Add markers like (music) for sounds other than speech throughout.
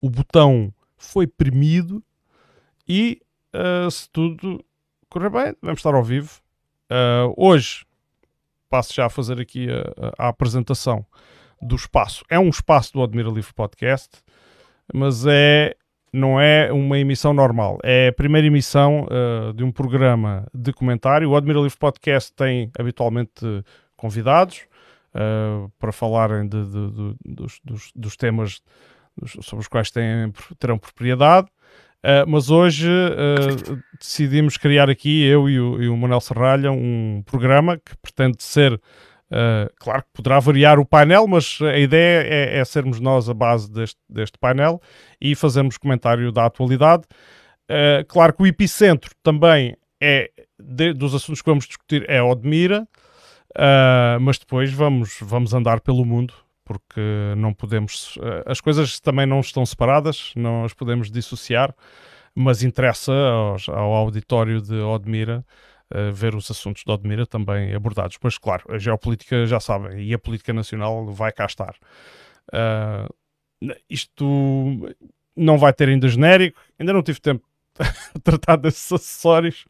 o botão foi premido e uh, se tudo correr bem, vamos estar ao vivo. Uh, hoje passo já a fazer aqui a, a, apresentação do espaço. É um espaço do Admira Livre Podcast, mas é não é uma emissão normal. É a primeira emissão uh, de um programa de comentário. O Admira Livre Podcast tem habitualmente convidados para falarem de, de, de, dos, dos, dos, temas sobre os quais têm, terão propriedade. Uh, mas hoje uh, decidimos criar aqui, eu e o, e o Manuel Serralha, um programa que pretende ser, uh, claro que poderá variar o painel, mas a ideia é, é sermos nós a base deste, deste, painel e fazermos comentário da atualidade. claro que o epicentro também é de, dos assuntos que vamos discutir é Odmira, mas depois vamos, vamos andar pelo mundo porque não podemos. Eh, as coisas também não estão separadas, não as podemos dissociar, mas interessa aos, ao auditório de Odmira uh, ver os assuntos de Odmira também abordados. Pois, claro, a geopolítica já sabem, e a política nacional vai cá estar. Uh, isto não vai ter ainda genérico, ainda não tive tempo (laughs) de tratar desses acessórios,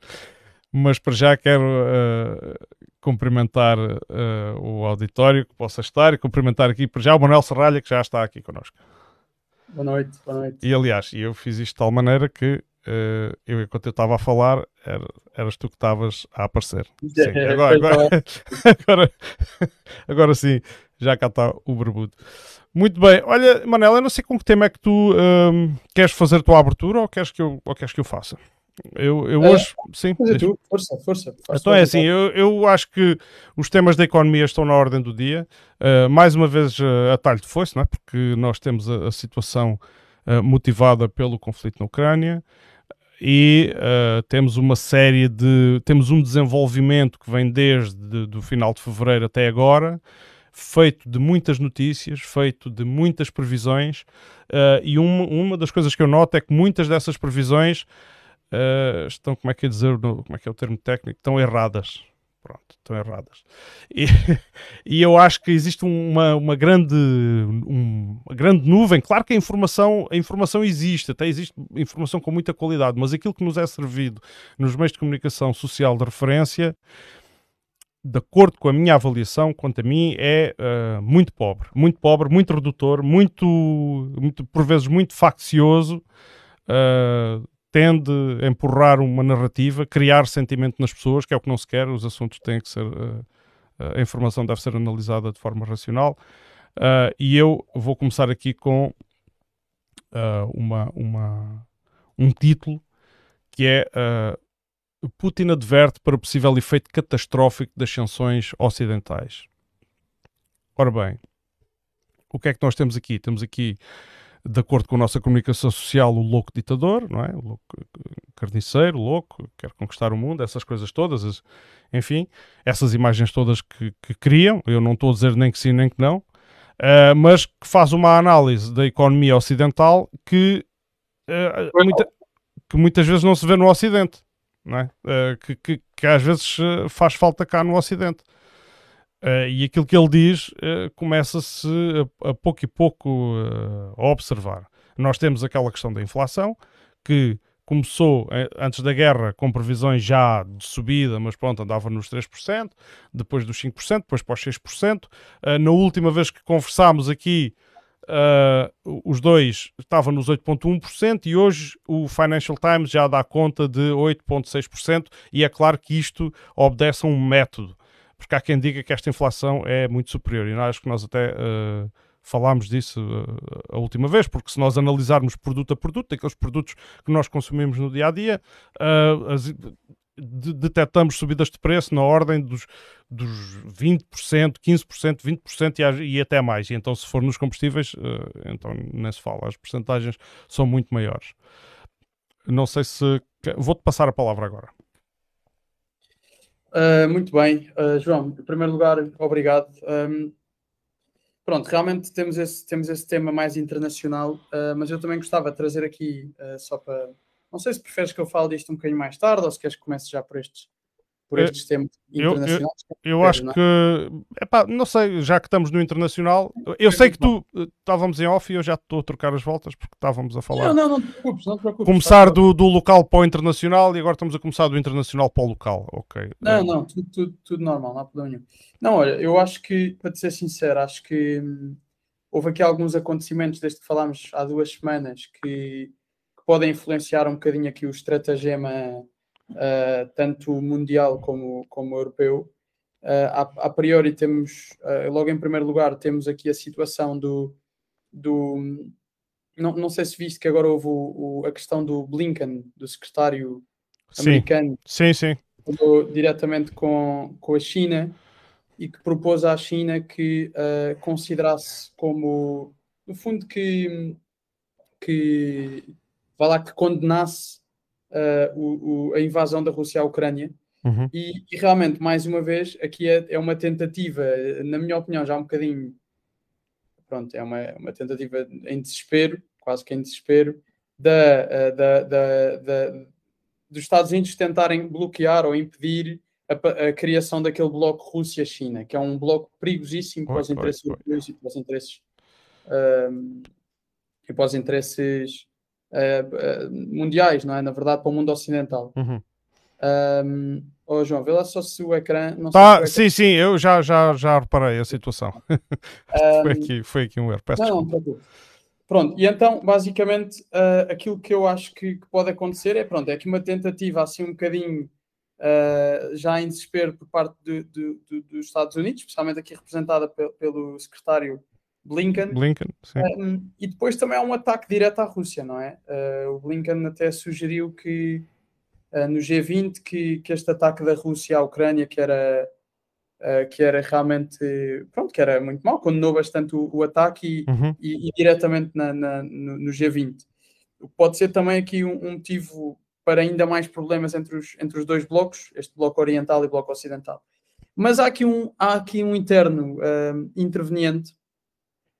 mas para já quero uh, cumprimentar uh, o auditório que possa estar e cumprimentar aqui para já o Manuel Serralha que já está aqui connosco. Boa noite, boa noite. E aliás, eu fiz isto de tal maneira que uh, eu, enquanto eu estava a falar, era, eras tu que estavas a aparecer. Sim, (laughs) agora, agora, (laughs) agora, agora, sim, já cá está o barbudo. Muito bem, olha, Manel, eu não sei com que tema é que tu um, queres fazer a tua abertura ou queres que eu, ou queres que eu faça? Eu, eu é, hoje, sim. Tu, força, força. Então é assim, eu, eu acho que os temas da economia estão na ordem do dia. Uh, mais uma vez, uh, a talho de foice, não é? porque nós temos a, a situação uh, motivada pelo conflito na Ucrânia e uh, temos uma série de. temos um desenvolvimento que vem desde o final de fevereiro até agora. Feito de muitas notícias, feito de muitas previsões, e uma, uma das coisas que eu noto é que muitas dessas previsões uh, estão, como é que é dizer, como é que é o termo técnico, estão erradas. Pronto, estão erradas. E, (laughs) e eu acho que existe uma, uma, grande, um, uma grande nuvem. Claro que a informação, a informação existe, até existe informação com muita qualidade, mas aquilo que nos é servido nos meios de comunicação social de referência, de acordo com a minha avaliação, quanto a mim, é uh, muito pobre. Muito pobre, muito redutor, muito, muito por vezes muito faccioso. Uh, tende a empurrar uma narrativa, criar sentimento nas pessoas, que é o que não se quer, os assuntos têm que ser. Uh, a informação deve ser analisada de forma racional. Uh, e eu vou começar aqui com uh, uma, uma, um título que é Putin adverte para o possível efeito catastrófico das sanções ocidentais. Ora bem, o que é que nós temos aqui? Temos aqui de acordo com a nossa comunicação social, o louco ditador, não é? O louco carniceiro, louco, quer conquistar o mundo, essas coisas todas, enfim, essas imagens todas que, que criam, eu não estou a dizer nem que sim nem que não, uh, mas que faz uma análise da economia ocidental que, uh, muita, que muitas vezes não se vê no Ocidente, não é? Uh, que, que, que, às vezes faz falta cá no Ocidente. Uh, e aquilo que ele diz uh, começa-se a, a, pouco e pouco uh, a observar. Nós temos aquela questão da inflação, que começou antes da guerra com previsões já de subida, mas pronto, andava nos 3%, depois dos 5%, depois para os 6%. na última vez que conversámos aqui, os dois estavam nos 8,1% e hoje o Financial Times já dá conta de 8,6%, e é claro que isto obedece a um método porque há quem diga que esta inflação é muito superior, e acho que nós até uh, falámos disso uh, a última vez, porque se nós analisarmos produto a produto, aqueles produtos que nós consumimos no dia a dia, uh, as, de, detectamos subidas de preço na ordem dos, dos 20%, 15%, 20% e, e até mais. E então, se for nos combustíveis, então nem se fala, as percentagens são muito maiores. Não sei se. Vou-te passar a palavra agora. Uh, muito bem, uh, João. Em primeiro lugar, obrigado. Um, pronto, realmente temos esse, temos esse tema mais internacional, uh, mas eu também gostava de trazer aqui, só para. Não sei se preferes que eu fale disto um bocadinho mais tarde ou se queres que comece já por estes, por estes temas internacionais. Eu, eu, eu acho é? que, epá, não sei, já que estamos no internacional, eu sei que tu eh, estávamos em off e eu já estou a trocar as voltas porque estávamos a falar. Não, não, não te preocupes, não te preocupes. Começar do, do local para o internacional e agora estamos a começar do internacional para o local, ok. Não, é. não, tudo, tudo, tudo, normal, não há problema nenhum. Não, olha, eu acho que, para te ser sincero, acho que hum, houve aqui alguns acontecimentos desde que falámos há duas semanas que, que podem influenciar um bocadinho aqui o estratagema tanto mundial como, como europeu. Uh, a, a, priori temos, uh, logo em primeiro lugar, temos aqui a situação do, do não, não sei se viste que agora houve o, o, a questão do Blinken, do secretário sim. americano, sim, sim. diretamente com, com a China e que propôs à China que uh, considerasse como, no fundo, que, que vá lá, que condenasse uh, o, o, a invasão da Rússia à Ucrânia. Uhum. E, e, realmente, mais uma vez, aqui é, é, uma tentativa, na minha opinião, já um bocadinho. Pronto, é uma, uma tentativa em desespero, quase que em desespero, da, uh, da, da, da, dos Estados Unidos tentarem bloquear ou impedir a, a criação daquele bloco Rússia-China, que é um bloco perigosíssimo para os interesses europeus e para os interesses. Uh, e para os interesses uh, mundiais, não é? Na verdade, para o mundo ocidental. Uhum. Um, oh, João, vê lá só se o ecrã. Não tá, sim, ecrã... sim, eu já, já, já reparei a situação. (laughs) Um, foi, aqui, foi aqui um erro. Peço não, não, Pronto, e então, basicamente, uh, aquilo que eu acho que, que, pode acontecer é, pronto, é que uma tentativa assim um bocadinho uh, já em desespero por parte dos Estados Unidos, especialmente aqui representada pe pelo secretário Blinken. Blinken. Um, e depois também há um ataque direto à Rússia, não é? Uh, o Blinken até sugeriu que uh, no G20 que, que este ataque da Rússia à Ucrânia, que era, uh, que era realmente, pronto, que era muito mau, condenou bastante o, o ataque e, uhum. e, e diretamente na, na, no, no, G20. Pode ser também aqui um, um, motivo para ainda mais problemas entre os, entre os dois blocos, este bloco oriental e bloco ocidental. Mas há aqui um, há aqui um interno interveniente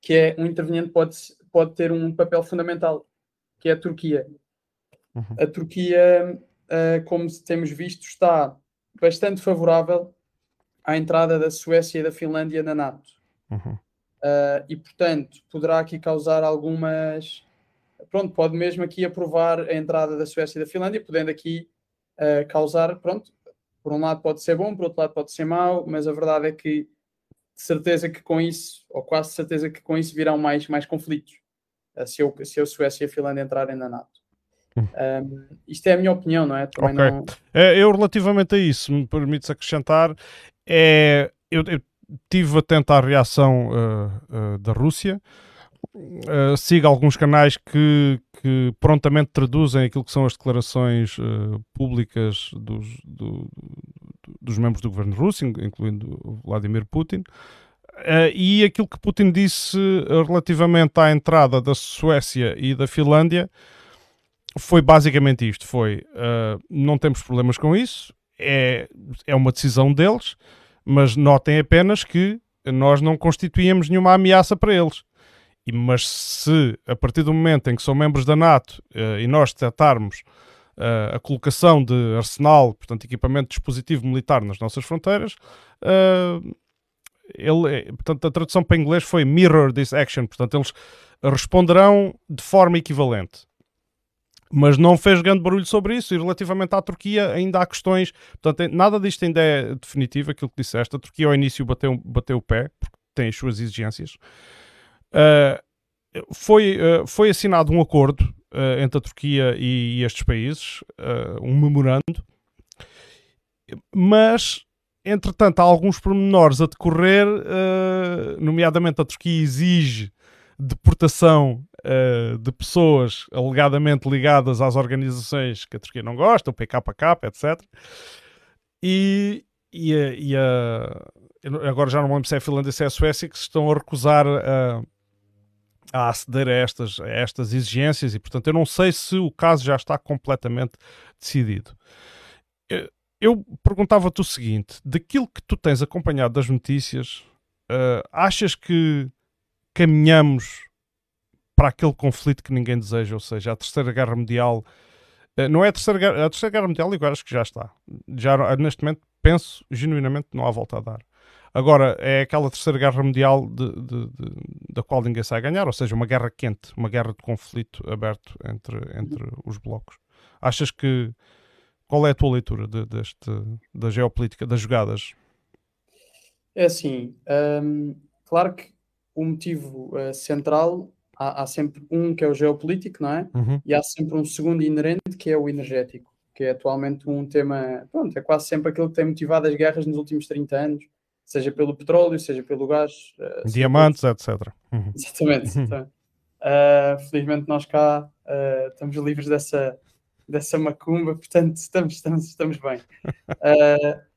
que é um interveniente pode, pode ter um papel fundamental, que é a Turquia. Uhum. A Turquia, uh, como temos visto, está bastante favorável à entrada da Suécia e da Finlândia na NATO. Uhum. Uh, e, portanto, poderá aqui causar algumas. Pronto, pode mesmo aqui aprovar a entrada da Suécia e da Finlândia, podendo aqui uh, causar. Pronto, por um lado pode ser bom, por outro lado pode ser mau, mas a verdade é que certeza que com isso, ou quase certeza que com isso virão mais, mais conflitos, eh, se, eu, se a Suécia e a Finlândia entrarem na NATO. Um, isto é a minha opinião, não é? Também okay. não... É, eu, relativamente a isso, me permites acrescentar, é, eu, eu tive atento à reação uh, uh, da Rússia. Uh, siga alguns canais que, que, prontamente traduzem aquilo que são as declarações públicas dos, do, dos membros do governo russo, incluindo Vladimir Putin. Uh, e aquilo que Putin disse relativamente à entrada da Suécia e da Finlândia foi basicamente isto: foi uh, não temos problemas com isso, é, é uma decisão deles, mas notem apenas que nós não constituímos nenhuma ameaça para eles. E, mas se a partir do momento em que são membros da NATO uh, e nós detectarmos uh, a colocação de arsenal, portanto, equipamento dispositivo militar nas nossas fronteiras. Uh, ele, é, portanto, a tradução para inglês foi mirror this action, portanto, eles responderão de forma equivalente. Mas não fez grande barulho sobre isso, e relativamente à Turquia ainda há questões, portanto, nada disto ainda é definitivo, aquilo que disseste. A Turquia ao início bateu, bateu o pé, porque tem as suas exigências. Uh, foi, uh, foi assinado um acordo uh, entre a Turquia e, e estes países, uh, um memorando, mas entretanto há alguns pormenores a decorrer, uh, nomeadamente a Turquia exige deportação de pessoas alegadamente ligadas às organizações que a Turquia não gosta, o PKK, etc. E, e, a, e a, agora já não lembro se é a Finlândia se é a Suécia que se estão a recusar a a aceder a estas, a estas exigências e, portanto, eu não sei se o caso já está completamente decidido. Eu perguntava-te o seguinte: daquilo que tu tens acompanhado das notícias, uh, achas que caminhamos para aquele conflito que ninguém deseja, ou seja, a Terceira Guerra Mundial? Uh, não é a Terceira Guerra, a Terceira Guerra Mundial, eu acho que já está. Já, neste momento penso genuinamente não há volta a dar. Agora, é aquela terceira guerra mundial de, de, de, da qual ninguém sai a ganhar, ou seja, uma guerra quente, uma guerra de conflito aberto entre, entre os blocos. Achas que. Qual é a tua leitura de, deste, da geopolítica, das jogadas? É assim, hum, claro que o motivo uh, central há, há, sempre um que é o geopolítico, não é? Uhum. E há sempre um segundo inerente que é o energético, que é atualmente um tema, pronto, é quase sempre aquilo que tem motivado as guerras nos últimos 30 anos, seja pelo petróleo, seja pelo gás, uh, diamantes, pelo... etc. Uhum. Exatamente. Uh, felizmente nós cá uh, estamos livres dessa, dessa macumba, portanto estamos, estamos, estamos bem. (laughs)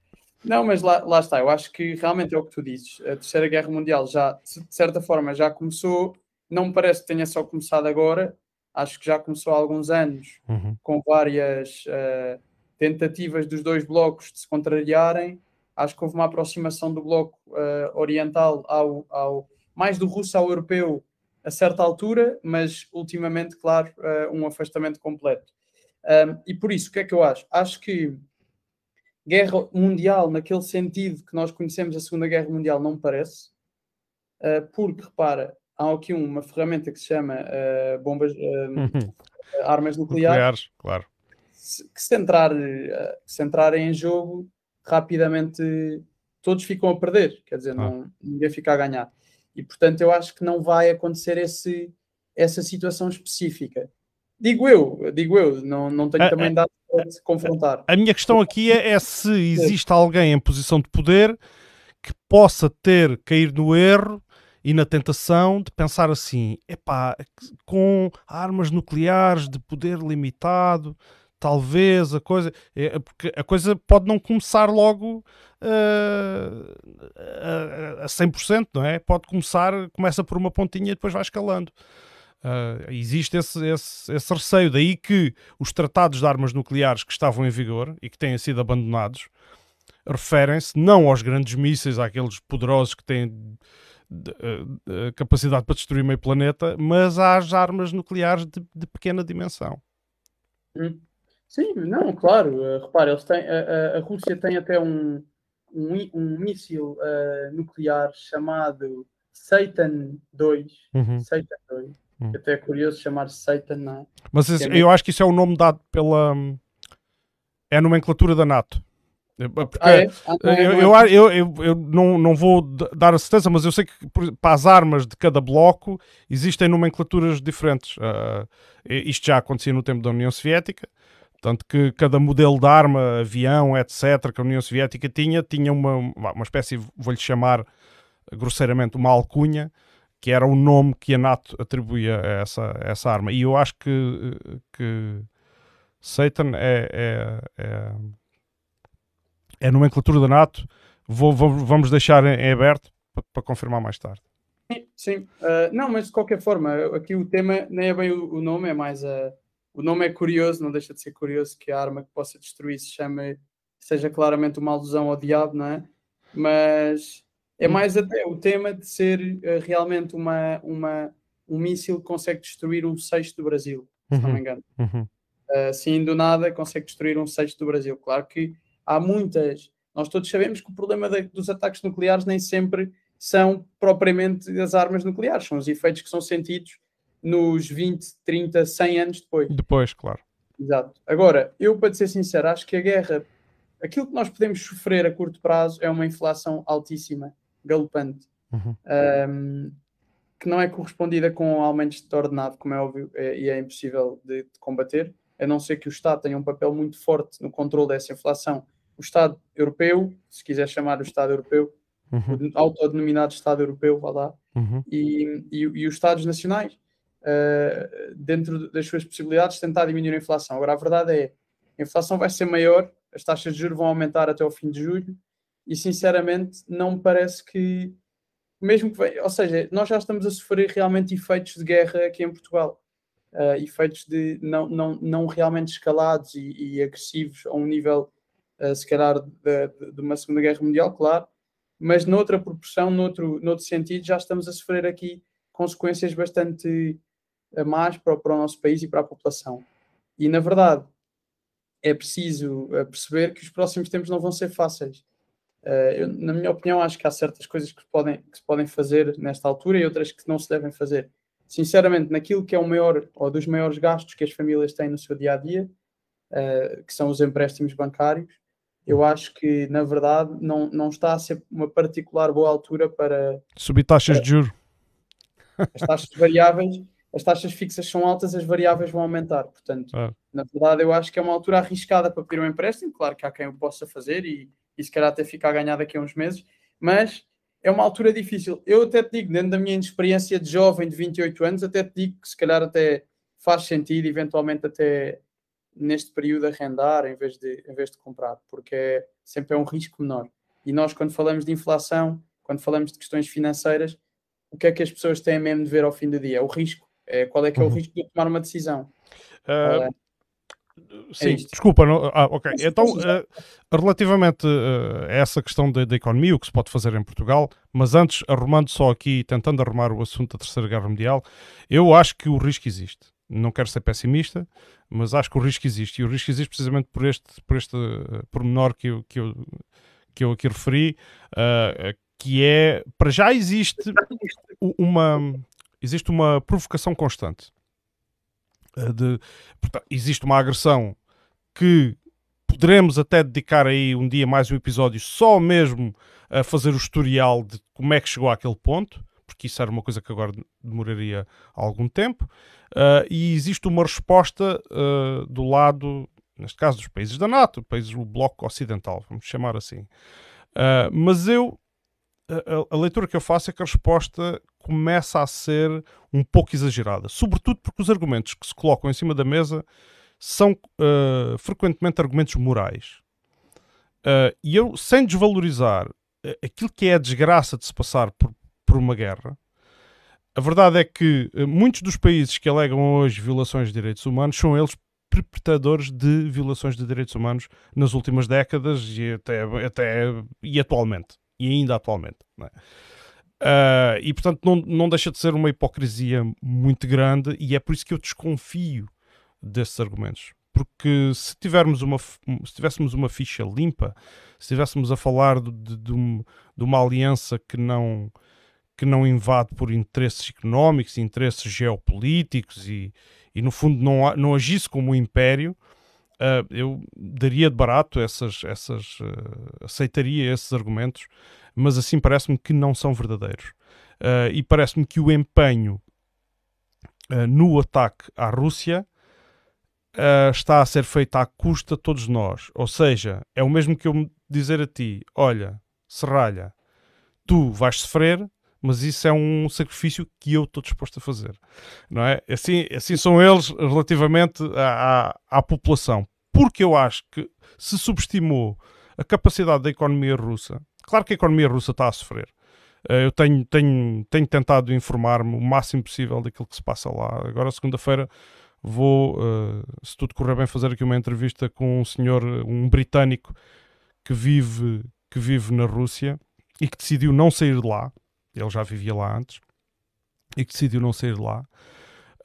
Não, mas lá, lá está, eu acho que realmente é o que tu dizes. A Terceira Guerra Mundial já, de certa forma, já começou, não me parece que tenha só começado agora, acho que já começou há alguns anos, uhum. com várias uh, tentativas dos dois blocos de se contrariarem. Acho que houve uma aproximação do bloco uh, oriental ao, ao, mais do russo ao europeu a certa altura, mas ultimamente, claro, uh, um afastamento completo. Um, e por isso, o que é que eu acho? Acho que guerra mundial, naquele sentido que nós conhecemos a Segunda Guerra Mundial, não parece, uh, porque, repara, há aqui uma ferramenta que se chama bombas, uh, (laughs) armas nucleares, nucleares claro. que se, entrar, se entrarem em jogo, rapidamente todos ficam a perder, quer dizer, não, ninguém fica a ganhar. E, portanto, eu acho que não vai acontecer esse, essa situação específica. Digo eu, digo eu, não, não tenho também dado se confrontar. A minha questão aqui é, é, se existe alguém em posição de poder que possa ter cair no erro e na tentação de pensar assim: epá, com armas nucleares de poder limitado, talvez a coisa. É, porque a coisa pode não começar logo uh, a, a 100%, não é? Pode começar, começa por uma pontinha e depois vai escalando. Uh, existe esse, esse, esse, receio, daí que os tratados de armas nucleares que estavam em vigor e que têm sido abandonados referem-se não aos grandes mísseis, àqueles poderosos que têm de, de, de, capacidade para destruir meio planeta, mas às armas nucleares de, pequena dimensão. Hum. Sim, não, claro. Uh, repara, eles têm, a, a, Rússia tem até um, um, um míssil uh, nuclear chamado Satan 2. Uhum. Satan 2 Hum. Até é curioso chamar-se Satan, não é? Mas esse, é eu acho que isso é o nome dado pela. É a nomenclatura da NATO. Porque ah, é? Ah, é, eu, eu, eu, eu, eu, não, não vou dar a certeza, mas eu sei que para as armas de cada bloco existem nomenclaturas diferentes. Uh, isto já acontecia no tempo da União Soviética, tanto que cada modelo de arma, avião, etc., que a União Soviética tinha, tinha uma, uma espécie, vou-lhe chamar grosseiramente, uma alcunha que era o nome que a NATO atribuía a essa, a essa arma. E eu acho que, que Satan é, é, é, é a nomenclatura da NATO. Vou, vou, vamos deixar em, aberto para, para, confirmar mais tarde. Sim, sim. Uh, não, mas de qualquer forma, aqui o tema nem é bem o, o nome, é mais a. O nome é curioso, não deixa de ser curioso que a arma que possa destruir se chame, seja claramente uma alusão ao diabo, não é? Mas é mais até o tema de ser uh, realmente uma, uma, um míssil que consegue destruir um sexto do Brasil, se não me uhum. engano. Uhum. Uh, assim, do nada, consegue destruir um sexto do Brasil. Claro que há muitas. Nós todos sabemos que o problema de, dos ataques nucleares nem sempre são propriamente as armas nucleares, são os efeitos que são sentidos nos 20, 30, 100 anos depois. Depois, claro. Exato. Agora, eu, para ser sincero, acho que a guerra, aquilo que nós podemos sofrer a curto prazo é uma inflação altíssima galopante, uhum. um, que não é correspondida com aumentos de ordenado, como é óbvio, é, e é impossível de, de, combater, a não ser que o Estado tenha um papel muito forte no controle dessa inflação. O Estado europeu, se quiser chamar o Estado europeu, uhum. o autodenominado Estado europeu, vá lá, uhum. e, e, e, os Estados nacionais, uh, dentro das suas possibilidades, tentar diminuir a inflação. Agora, a verdade é, a inflação vai ser maior, as taxas de juros vão aumentar até o fim de julho, e sinceramente não me parece que mesmo que ou seja, nós já estamos a sofrer realmente efeitos de guerra aqui em Portugal, uh, efeitos de não, não, não realmente escalados e, e agressivos a um nível uh, se calhar de, de, uma Segunda Guerra Mundial, claro, mas noutra proporção, noutro, noutro sentido, já estamos a sofrer aqui consequências bastante uh, más para, para o nosso país e para a população. E na verdade, é preciso uh, perceber que os próximos tempos não vão ser fáceis. Uh, eu, na minha opinião, acho que há certas coisas que, podem, que se podem fazer nesta altura e outras que não se devem fazer. Sinceramente, naquilo que é o maior ou dos maiores gastos que as famílias têm no seu dia a dia, uh, que são os empréstimos bancários, eu acho que, na verdade, não, não está a ser uma particular boa altura para. Subir taxas para, de juros. As taxas variáveis, as taxas fixas são altas, as variáveis vão aumentar. Portanto, ah. na verdade, eu acho que é uma altura arriscada para pedir um empréstimo. Claro que há quem o possa fazer e e se calhar até ficar a ganhar daqui a uns meses, mas é uma altura difícil. Eu até te digo, dentro da minha experiência de jovem de 28 anos, até te digo que se calhar até faz sentido, eventualmente até neste período arrendar em vez de, em vez de comprar, porque é, sempre é um risco menor. E nós, quando falamos de inflação, quando falamos de questões financeiras, o que é que as pessoas têm mesmo de ver ao fim do dia? É o risco. É, qual é que é o uhum. risco de tomar uma decisão? Uh, Sim, é desculpa. Não, ah, ok. Então, uh, relativamente uh, a essa questão da, economia, o que se pode fazer em Portugal, mas antes, arrumando só aqui, tentando arrumar o assunto da Terceira Guerra Mundial, eu acho que o risco existe. Não quero ser pessimista, mas acho que o risco existe. E o risco existe precisamente por este, por este pormenor que eu, que, eu, que eu aqui referi, que é, para já existe uma, existe uma provocação constante eh, de, portanto, existe uma agressão que poderemos até dedicar aí um dia mais um episódio só mesmo a fazer o historial de como é que chegou àquele ponto, porque isso era uma coisa que agora demoraria algum tempo, uh, e existe uma resposta uh, do lado, neste caso, dos países da NATO, países do bloco ocidental, vamos chamar assim. Uh, mas eu a, a, leitura que eu faço é que a resposta começa a ser um pouco exagerada, sobretudo porque os argumentos que se colocam em cima da mesa são uh, frequentemente argumentos morais. Uh, e eu, sem desvalorizar eh, aquilo que é a desgraça de se passar por, por uma guerra, a verdade é que muitos dos países que alegam hoje violações de direitos humanos são eles perpetradores de violações de direitos humanos nas últimas décadas e até, até e atualmente e ainda atualmente. É? Uh, e portanto não, não deixa de ser uma hipocrisia muito grande e é por isso que eu desconfio desses argumentos. Porque se tivermos uma, se tivéssemos uma ficha limpa, se estivéssemos a falar de, de, de, de uma aliança que não, que não invade por interesses económicos, interesses geopolíticos e, e no fundo não, não agisse como um império, uh, eu daria de barato essas, essas uh, aceitaria esses argumentos, mas assim parece-me que não são verdadeiros. Uh, e parece-me que o empenho no ataque à Rússia está a ser feito à custa de todos nós. Ou seja, é o mesmo que eu dizer a ti: olha, serralha, tu vais sofrer, mas isso é um sacrifício que eu estou disposto a fazer, não é? Assim, assim são eles relativamente à, à, à população porque eu acho que se subestimou a capacidade da economia russa. Claro que a economia russa está a sofrer. Eh, eu tenho, tenho, tenho tentado informar-me o máximo possível daquilo que se passa lá. Agora, segunda-feira, vou, uh, se tudo correr bem, fazer aqui uma entrevista com um senhor, um britânico que vive, que vive na Rússia e que decidiu não sair de lá. Ele já vivia lá antes e que decidiu não sair de lá.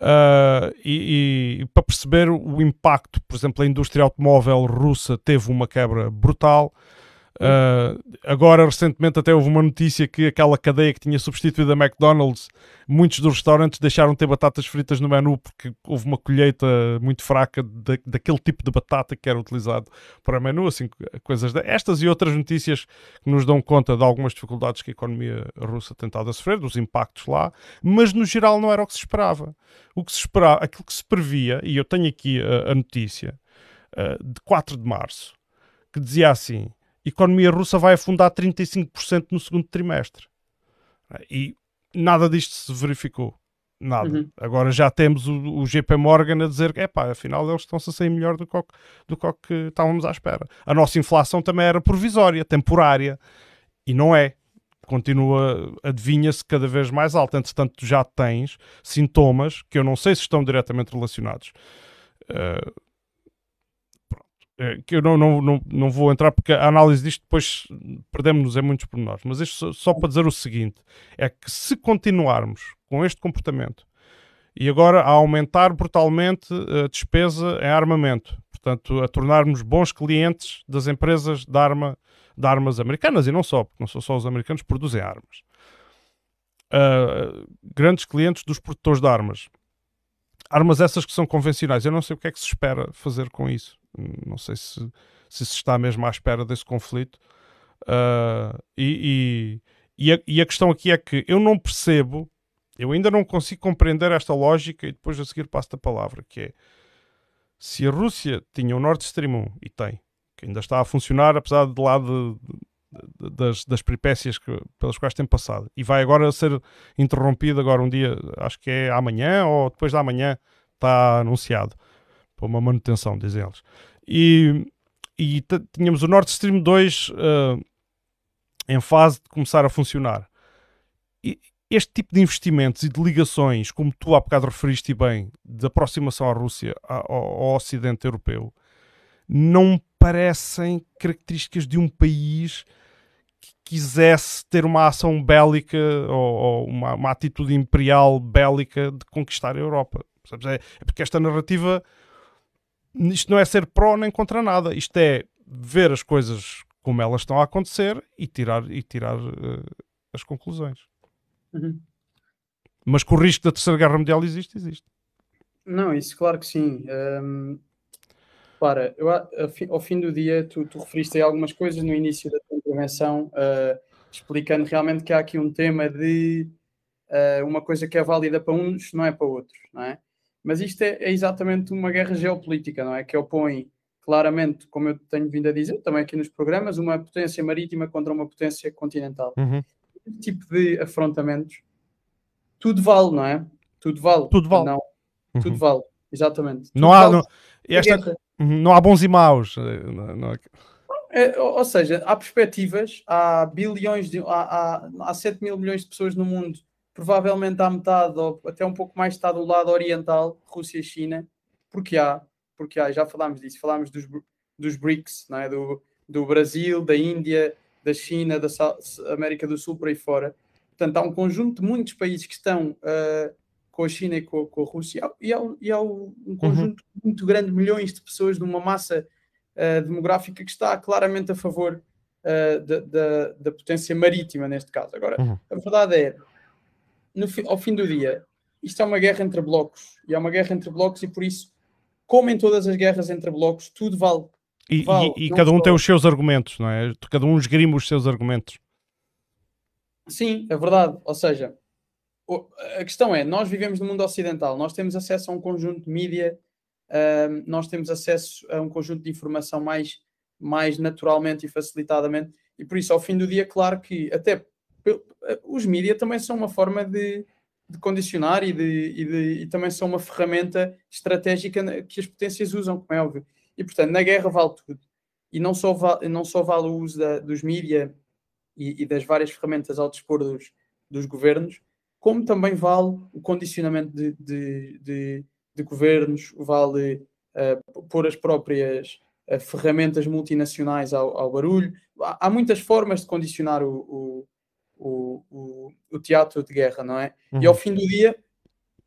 Uh, e, e, para perceber o impacto, por exemplo, a indústria automóvel russa teve uma quebra brutal. Uh, agora, recentemente, até houve uma notícia que aquela cadeia que tinha substituído a McDonald's, muitos dos restaurantes deixaram de ter batatas fritas no menu porque houve uma colheita muito fraca de, daquele tipo de batata que era utilizado para menu. Assim, coisas estas e outras notícias que nos dão conta de algumas dificuldades que a economia russa tem estado a sofrer, dos impactos lá, mas no geral não era o que se esperava. O que se esperava, aquilo que se previa, e eu tenho aqui a, a notícia uh, de 4 de março, que dizia assim economia russa vai afundar 35% no segundo trimestre. E nada disto se verificou. Nada. Uhum. Agora já temos o, o, GP Morgan a dizer que, epá, afinal eles estão-se a sair melhor do que, do que estávamos à espera. A nossa inflação também era provisória, temporária. E não é. Continua, adivinha-se cada vez mais alta. Entretanto, já tens sintomas que eu não sei se estão diretamente relacionados. Uh, que eu não, não, não, não vou entrar porque a análise disto depois perdemos-nos em muitos pormenores, mas isto só, só, para dizer o seguinte: é que se continuarmos com este comportamento e agora a aumentar brutalmente a despesa em armamento, portanto, a tornarmos bons clientes das empresas de, arma, de armas americanas e não só, porque não são só os americanos que produzem armas. Uh, grandes clientes dos produtores de armas. Armas essas que são convencionais. Eu não sei o que é que se espera fazer com isso. Não sei se se, se está mesmo à espera desse conflito. Uh, e, e, e, a, e a questão aqui é que eu não percebo, eu ainda não consigo compreender esta lógica e depois a seguir passo a palavra, que é se a Rússia tinha o Nord Stream 1 e tem, que ainda está a funcionar, apesar de lá de, de, das, das peripécias que, pelas quais tem passado, e vai agora ser interrompido agora um dia, acho que é amanhã ou depois da amanhã, está anunciado para uma manutenção, dizem eles. E, e tínhamos o Nord Stream 2 uh, eh, em fase de começar a funcionar. E este tipo de investimentos e de ligações, como tu há bocado referiste bem, de aproximação à Rússia, ao, ao Ocidente Europeu, não parecem características de um país quisesse ter uma ação bélica ou, ou uma, uma, atitude imperial bélica de conquistar a Europa. É, é porque esta narrativa isto não é ser pró nem contra nada, isto é ver as coisas como elas estão a acontecer e tirar, e tirar uh, as conclusões. Uhum. Mas que o risco da Terceira Guerra Mundial existe, existe. Não, isso claro que sim. Um, para, eu, ao fim do dia, tu, tu referiste aí algumas coisas no início da tua intervenção, uh, explicando realmente que há aqui um tema de uh, uma coisa que é válida para uns, não é para outros, não é? Mas isto é, é, exatamente uma guerra geopolítica, não é? Que opõe claramente, como eu tenho vindo a dizer também aqui nos programas, uma potência marítima contra uma potência continental. Uhum. Esse tipo de afrontamentos, tudo vale, não é? Tudo vale. Tudo vale. Não, uhum. Tudo vale, exatamente. Não tudo há, vale. não, esta, não há bons e maus. Eh, não, não é, ou seja, há perspectivas, há bilhões, de, há, há, há 7 mil milhões de pessoas no mundo provavelmente à metade ou até um pouco mais está do lado oriental, Rússia e China, porque há, porque há, já falámos disso, falámos dos, dos BRICS, não é? do, do Brasil, da Índia, da China, da América do Sul, por aí fora. Portanto, há um conjunto de muitos países que estão uh, com a China e com, com a Rússia, e há, e há um uhum. conjunto uhum. muito grande, milhões de pessoas, de uma massa uh, demográfica que está claramente a favor uh, da, da, da, potência marítima, neste caso. Agora, uhum. a verdade é, no, ao fim do dia, isto é uma guerra entre blocos. E é uma guerra entre blocos, e por isso, como em todas as guerras entre blocos, tudo vale. E, vale, e, e cada um tem os seus argumentos, não é? Cada um esgrima os seus argumentos. Sim, é verdade. Ou seja, a questão é: nós vivemos no mundo ocidental, nós temos acesso a um conjunto de mídia, uh, nós temos acesso a um conjunto de informação mais, mais naturalmente e facilitadamente, e por isso, ao fim do dia, claro que até os mídias também são uma forma de, de condicionar e, de, e, de, e, também são uma ferramenta estratégica que as potências usam, como é óbvio. E portanto, na guerra vale tudo. E não só vale, não só vale o uso da, dos mídias e, e, das várias ferramentas ao dispor dos, dos governos, como também vale o condicionamento de, de, de, de governos, vale uh, pôr as próprias uh, ferramentas multinacionais ao, ao barulho. Há, há, muitas formas de condicionar o, o o, o, teatro de guerra, não é? Uhum. E ao fim do dia,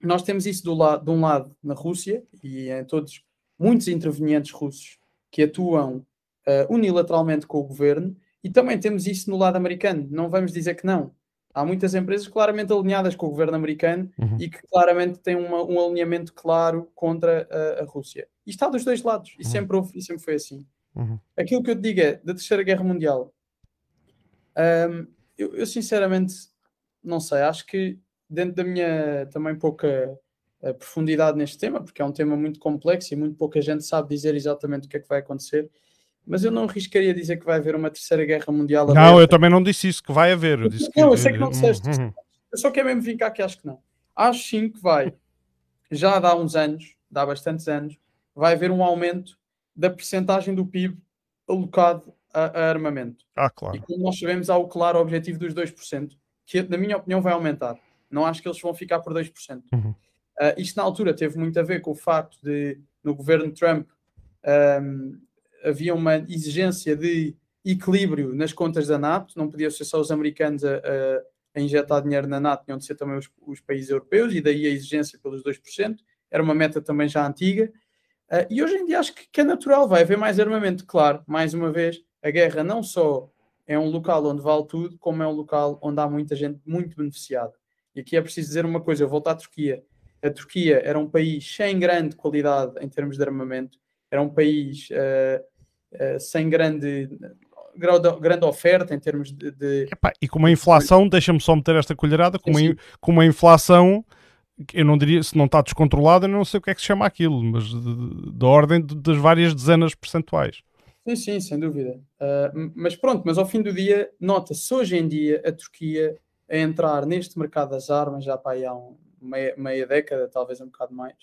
nós temos isso do lado, de um lado na Rússia e em todos muitos intervenientes russos que atuam uh, unilateralmente com o governo, e também temos isso no lado americano. Não vamos dizer que não. Há muitas empresas claramente alinhadas com o governo americano uhum. e que claramente têm uma, um alinhamento claro contra a, a, Rússia. E está dos dois lados, e, uhum. sempre, houve, e sempre foi assim. Uhum. Aquilo que eu te digo é, da Terceira Guerra Mundial, um, eu, eu, sinceramente não sei, acho que dentro da minha também pouca uh, profundidade neste tema, porque é um tema muito complexo e muito pouca gente sabe dizer exatamente o que é que vai acontecer, mas eu não arriscaria dizer que vai haver uma terceira guerra mundial. Não, aberta. eu também não disse isso, que vai haver. Eu disse não, eu sei que não disseste. Uhum. Eu só quero mesmo vincar que acho que não. Acho sim que vai. Já há uns anos, há bastantes anos, vai haver um aumento da percentagem do PIB alocado a, a armamento. Ah, claro. E como nós sabemos, há o claro objetivo dos 2%, que na minha opinião vai aumentar. Não acho que eles vão ficar por 2%. Uhum. Uh, isto na altura teve muito a ver com o facto de, no governo Trump, um, havia uma exigência de equilíbrio nas contas da NATO, não podia ser só os americanos a, a, a injetar dinheiro na NATO, tinham de ser também os, os, países europeus, e daí a exigência pelos 2%, era uma meta também já antiga. Uh, e hoje em dia acho que, que, é natural, vai haver mais armamento, claro, mais uma vez, a guerra não só é um local onde vale tudo, como é um local onde há muita gente muito beneficiada. E aqui é preciso dizer uma coisa, eu volto à Turquia. A Turquia era um país sem grande qualidade em termos de armamento, era um país uh, uh, sem grande grande oferta em termos de. de... Epá, e com uma inflação, deixa-me só meter esta colherada, com uma, com uma inflação eu não diria, se não está descontrolada, eu não sei o que é que se chama aquilo, mas da ordem de, das várias dezenas percentuais. Sim, sim, sem dúvida. Uh, mas pronto, mas ao fim do dia, nota-se hoje em dia a Turquia a entrar neste mercado das armas já para aí há um, meia, meia década, talvez um bocado mais.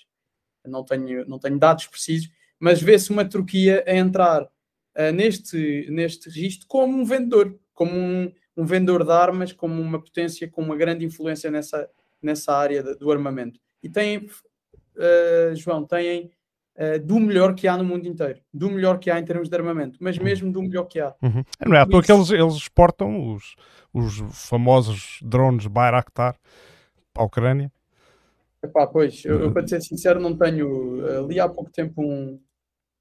Não tenho, não tenho dados precisos, mas vê-se uma Turquia a entrar uh, neste, neste registro como um vendedor, como um, um vendedor de armas, como uma potência com uma grande influência nessa, nessa área de, do armamento. E têm, uh, João, têm uh, do melhor que há no mundo inteiro, do melhor que há em termos de armamento, mas mesmo do melhor que há. Uhum. Não é à toa que eles, eles exportam os, os famosos drones Bayraktar para a Ucrânia. Epá, pois, eu, eu, para ser sincero não tenho, uh, li há pouco tempo um,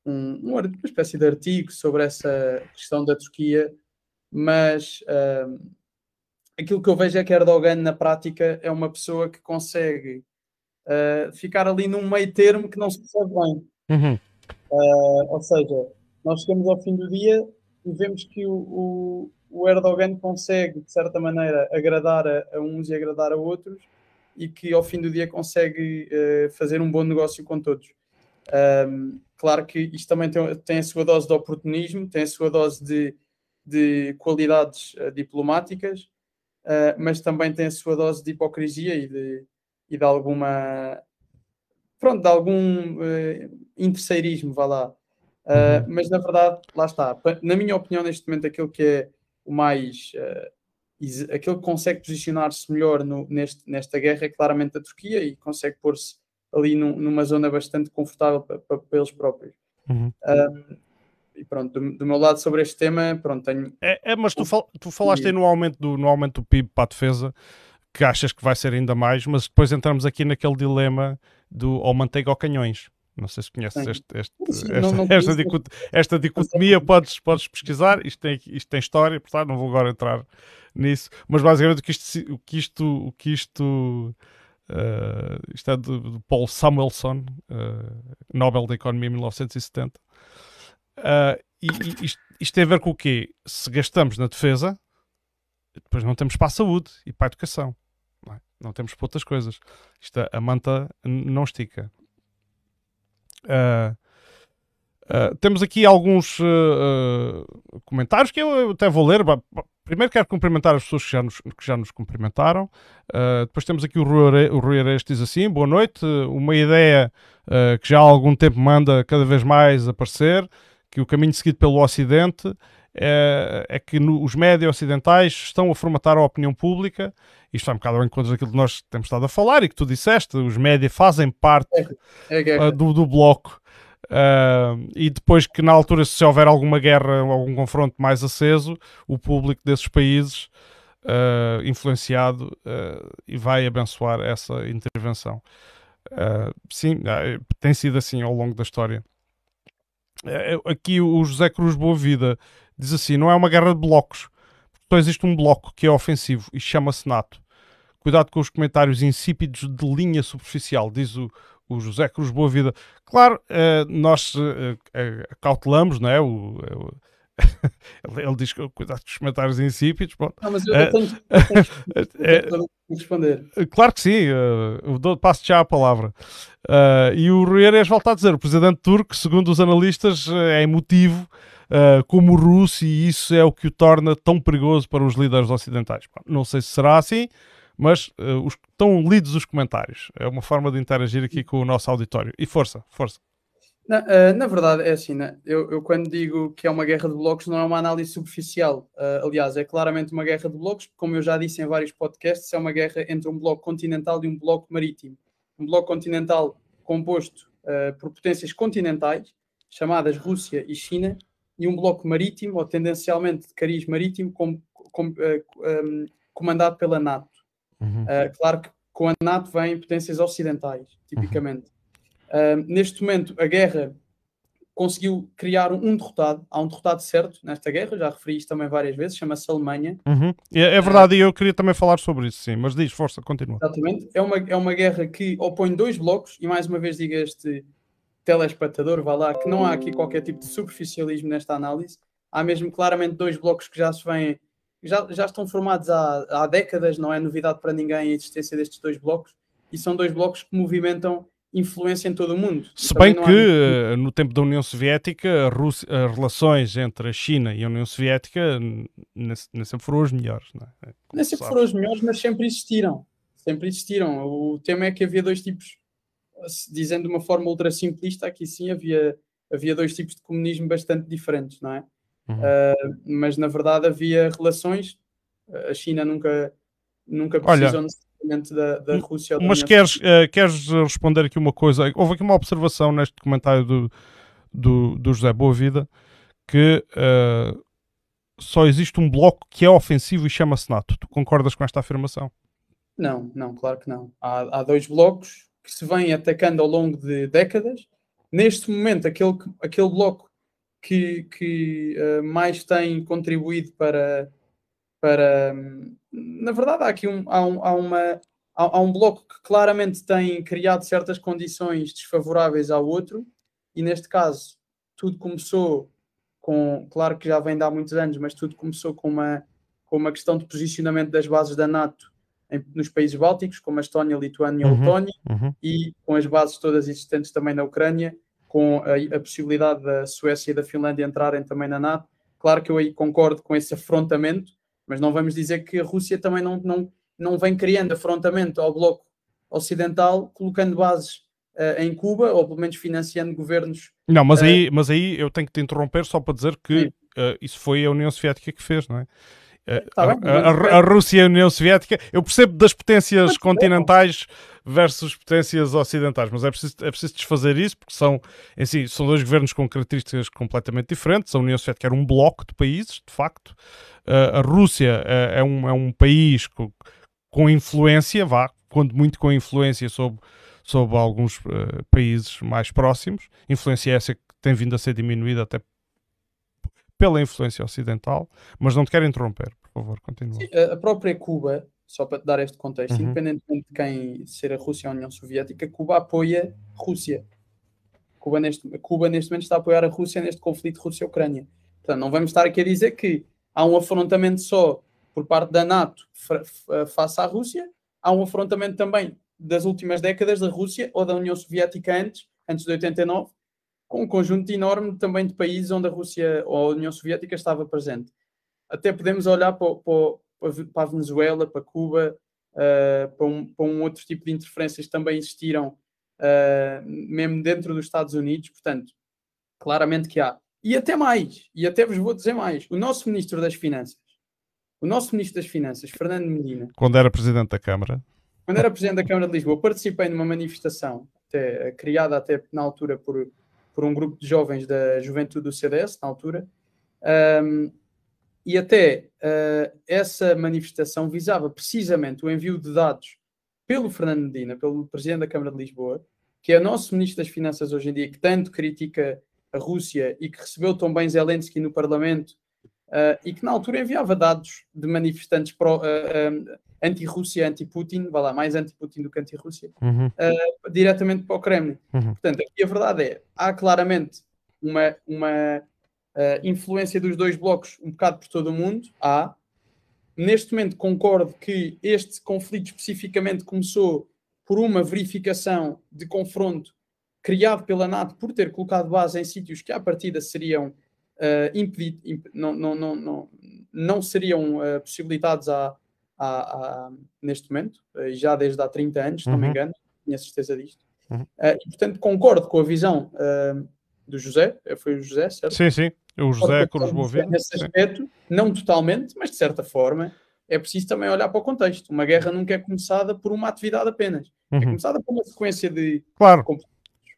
um, uma espécie de artigo sobre essa questão da Turquia, mas uh, aquilo que eu vejo é que Erdogan, na prática, é uma pessoa que consegue uh, ficar ali num meio termo que não se percebe bem. Uhum. Uh, ou seja, nós chegamos ao fim do dia e vemos que o, o, o Erdogan consegue, de certa maneira, agradar a, a, uns e agradar a outros e que ao fim do dia consegue uh, fazer um bom negócio com todos. Um, claro que isto também tem, tem, a sua dose de oportunismo, tem a sua dose de, de qualidades uh, diplomáticas, uh, mas também tem a sua dose de hipocrisia e de, e de alguma pronto, de algum uh, interesseirismo, vá lá. Uh, mas na verdade, lá está. Na minha opinião, neste momento, aquilo que é o mais aquilo que consegue posicionar-se melhor no, neste, nesta guerra é claramente a Turquia e consegue pôr-se ali num, numa zona bastante confortável para, para, para eles próprios. Uhum. Uh, e pronto, do, do, meu lado sobre este tema, pronto, tenho. É, é mas tu, fal, tu falaste aí no aumento, do, no aumento do PIB para a defesa, que achas que vai ser ainda mais, mas depois entramos aqui naquele dilema do ou manteiga ou canhões. Não sei se conheces este, este, esta, não, não esta, dicot, esta, dicotomia, podes, podes pesquisar, isto tem, isto tem história, portanto não vou agora entrar nisso, mas basicamente o que isto, o que isto, o que isto Uh, isto é de, de Paul Samuelson, uh, Nobel da Economia 1970. Uh, e, e isto, isto, tem a ver com o quê? Se gastamos na defesa, depois não temos para a saúde e para a educação. Não, é? não temos para outras coisas. Isto, a manta não estica. Uh, uh, temos aqui alguns comentários que eu até vou ler. Primeiro quero cumprimentar as pessoas que já nos, que já nos cumprimentaram. Uh, depois temos aqui o Rui, o Rui Ares diz assim: boa noite. Uma ideia uh, que já há algum tempo manda cada vez mais aparecer que o caminho seguido pelo Ocidente é, é que no, os médias ocidentais estão a formatar a opinião pública. Isto vai um bocado ao encontro daquilo que nós temos estado a falar e que tu disseste. Os médias fazem parte é, é uh, do, do bloco. Uh, e depois que na altura se houver alguma guerra algum confronto mais aceso, o público desses países uh, influenciado uh, e vai abençoar essa intervenção. sim, tem sido assim ao longo da história. Aqui o José Cruz Boa Vida diz assim: não é uma guerra de blocos, só existe um bloco que é ofensivo e chama-se NATO. Cuidado com os comentários insípidos de linha superficial, diz o, o José Cruz Boa Vida. Claro, uh, nós uh, uh, cautelamos, não é? O, (laughs) ele diz que cuidado com os comentários insípidos. Pronto. Não, mas eu, eu tenho, (laughs) eu tenho responder. Claro que sim, eu passo já a palavra. E o Rui Ares volta a dizer: o presidente turco, segundo os analistas, é emotivo. Como o russo, e isso é o que o torna tão perigoso para os líderes ocidentais. Não sei se será assim, mas uh, os, estão lidos os comentários. É uma forma de interagir aqui com o nosso auditório. E força, força. Na, uh, na verdade, é assim, né? eu, eu, quando digo que é uma guerra de blocos, não é uma análise superficial. Uh, aliás, é claramente uma guerra de blocos, como eu já disse em vários podcasts, é uma guerra entre um bloco continental e um bloco marítimo. Um bloco continental composto por potências continentais, chamadas Rússia e China, e um bloco marítimo, ou tendencialmente de cariz marítimo, com, com, um, comandado pela NATO. Uhum. claro que com a NATO vêm potências ocidentais, tipicamente. Uhum. Uh, neste momento, a guerra conseguiu criar um derrotado. Há um derrotado certo nesta guerra, já referi isto também várias vezes, chama-se Alemanha. Uhum. É, é, verdade, e eu queria também falar sobre isso, sim, mas diz, força, continua. Exatamente. É uma, é uma guerra que opõe dois blocos, e mais uma vez diga este telespectador, vá lá, que não há aqui qualquer tipo de superficialismo nesta análise. Há mesmo claramente dois blocos que já se vêm, já, já estão formados há, há décadas, não é novidade para ninguém a existência destes dois blocos, e são dois blocos que movimentam influência em todo o mundo. Se bem que há... No tempo da União Soviética Rússia, as relações entre a China e a União Soviética nem, sempre foram as melhores. Não é? Nem sempre foram as melhores, mas sempre existiram. Sempre existiram. O tema é que havia dois tipos, dizendo de uma forma ultra simplista, aqui sim havia, havia dois tipos de comunismo bastante diferentes, não é? Uhum. Uh, mas na verdade havia relações. A China nunca, nunca precisou Olha, da, da Rússia. Mas queres, uh, queres responder aqui uma coisa? Houve aqui uma observação neste comentário do, do, do José Boavida que uh, só existe um bloco que é ofensivo e chama-se NATO. Tu concordas com esta afirmação? Não, não, claro que não. Há, há dois blocos que se vêm atacando ao longo de décadas. Neste momento, aquele, aquele bloco que, que uh, mais tem contribuído para, para, na verdade, há aqui um, há, um, há uma, há, há, um bloco que claramente tem criado certas condições desfavoráveis ao outro, e neste caso, tudo começou com, claro que já vem de há muitos anos, mas tudo começou com uma, com uma questão de posicionamento das bases da NATO nos países bálticos, como a Estónia, a Lituânia e a uhum, Letónia, uhum. e com as bases todas existentes também na Ucrânia, com a, a possibilidade da Suécia e da Finlândia entrarem também na NATO. Claro que eu aí concordo com esse afrontamento, mas não vamos dizer que a Rússia também não, não, não vem criando afrontamento ao bloco ocidental, colocando bases uh, em Cuba, ou pelo menos financiando governos. Não, mas, uh, aí, mas aí eu tenho que te interromper só para dizer que uh, isso foi a União Soviética que fez, não é? Tá bem, a, a, a, Rússia e a União Soviética, eu percebo das potências continentais versus potências ocidentais, mas é preciso, é preciso desfazer isso porque são, em si, são dois governos com características completamente diferentes. A União Soviética era um bloco de países, de facto, a Rússia uh, é, um, é um país com, com influência, vá, quando muito com influência sobre, sobre alguns uh, países mais próximos. Influência essa que tem vindo a ser diminuída até pela influência ocidental, mas não te quero interromper, por favor, continua. Sim, a própria Cuba, só para dar este contexto, uhum. independentemente de quem ser a Rússia ou a União Soviética, Cuba apoia a Rússia. Cuba neste, Cuba neste momento está a apoiar a Rússia neste conflito Rússia-Ucrânia. Portanto, não vamos estar aqui a dizer que há um afrontamento só por parte da NATO face à Rússia, há um afrontamento também das últimas décadas da Rússia ou da União Soviética antes, antes de 89, com um conjunto enorme também de países onde a Rússia ou a União Soviética estava presente. Até podemos olhar para, para, para a Venezuela, para Cuba, uh, para, um, para, um, outro tipo de interferências que também existiram, uh, mesmo dentro dos Estados Unidos. Portanto, claramente que há. E até mais, e até vos vou dizer mais: o nosso Ministro das Finanças, o nosso Ministro das Finanças, Fernando Medina. Quando era Presidente da Câmara. Quando era Presidente da Câmara de Lisboa, participei numa manifestação, até, criada até na altura por, por um grupo de jovens da juventude do CDS, na altura, um, e até uh, essa manifestação visava precisamente o envio de dados pelo Fernando Medina, pelo Presidente da Câmara de Lisboa, que é o nosso Ministro das Finanças hoje em dia, que tanto critica a Rússia e que recebeu tão bem Zelensky no Parlamento uh, e que na altura enviava dados de manifestantes uh, uh, anti-Rússia, anti-Putin, vá lá, mais anti-Putin do que anti-Rússia, uhum. diretamente para o Kremlin. Uhum. Portanto, aqui a verdade é, há claramente uma, uma influência dos dois blocos um bocado por todo o mundo, há. Neste momento concordo que este conflito especificamente começou por uma verificação de confronto criado pela NATO por ter colocado base em sítios que à partida seriam uh, impedido, imp não, não, não, não, não seriam uh, possibilitados a, a, a, neste momento, uh, já desde há 30 anos, se uhum. não me uhum. engano, tinha certeza disto. Uhum. Uh, e portanto concordo com a visão do José, foi o José, certo? Sim, sim, o José Cruz Boa Nesse aspecto, sim. não totalmente, mas de certa forma, é preciso também olhar para o contexto. Uma guerra nunca é começada por uma atividade apenas. É uhum. É começada por uma sequência de claro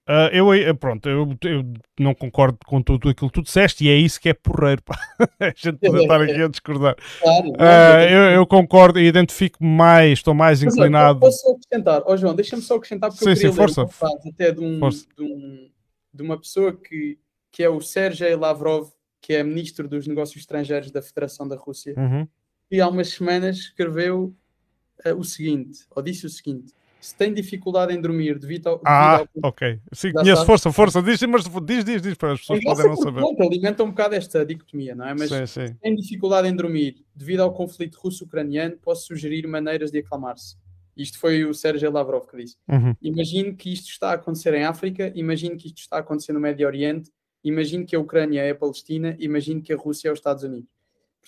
Uh, eu, pronto, eu, eu, não concordo com tudo aquilo que tu disseste e é isso que é porreiro. Pá. (laughs) a gente pode estar aqui a discordar. Claro, uh, eu, eu, concordo e identifico mais, estou mais Mas, inclinado. Posso só acrescentar, oh, João, deixa-me só acrescentar porque sim, eu queria sim, força. frase até de, um, de, um, de, uma pessoa que, que é o Sergei Lavrov, que é ministro dos Negócios Estrangeiros da Federação da Rússia, uhum. e há umas semanas escreveu uh, o seguinte, ou disse o seguinte se tem dificuldade em dormir devido ao. Ah, devido ao... ok. Sim, conheço, força, força. Diz, mas diz, diz, diz para as pessoas poderem não saber. Pronto, alimenta um bocado esta dicotomia, não é? Mas sim, sim. se tem dificuldade em dormir devido ao conflito russo-ucraniano, posso sugerir maneiras de acalmar-se. Isto foi o Sérgio Lavrov que disse. Uhum. Imagine que isto está a acontecer em África, imagine que isto está a acontecer no Médio Oriente, imagine que a Ucrânia é a Palestina, imagine que a Rússia é os Estados Unidos.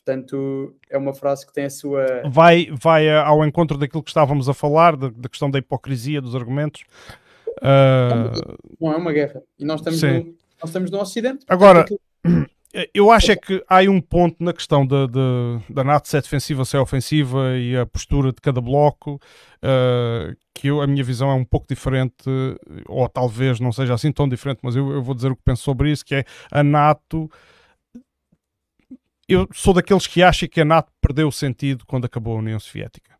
Portanto, é uma frase que tem a sua. Vai, vai ao encontro daquilo que estávamos a falar, da, questão da hipocrisia dos argumentos. Uh... Não é uma guerra. E nós estamos, no, nós estamos no Ocidente. Agora, (clears throat) eu acho é que há um ponto na questão da, da, da NATO ser defensiva, ser ofensiva e a postura de cada bloco, uh, que eu, a minha visão é um pouco diferente, ou talvez não seja assim tão diferente, mas eu, eu vou dizer o que penso sobre isso, que é a NATO eu sou daqueles que acham que a NATO perdeu o sentido quando acabou a União Soviética.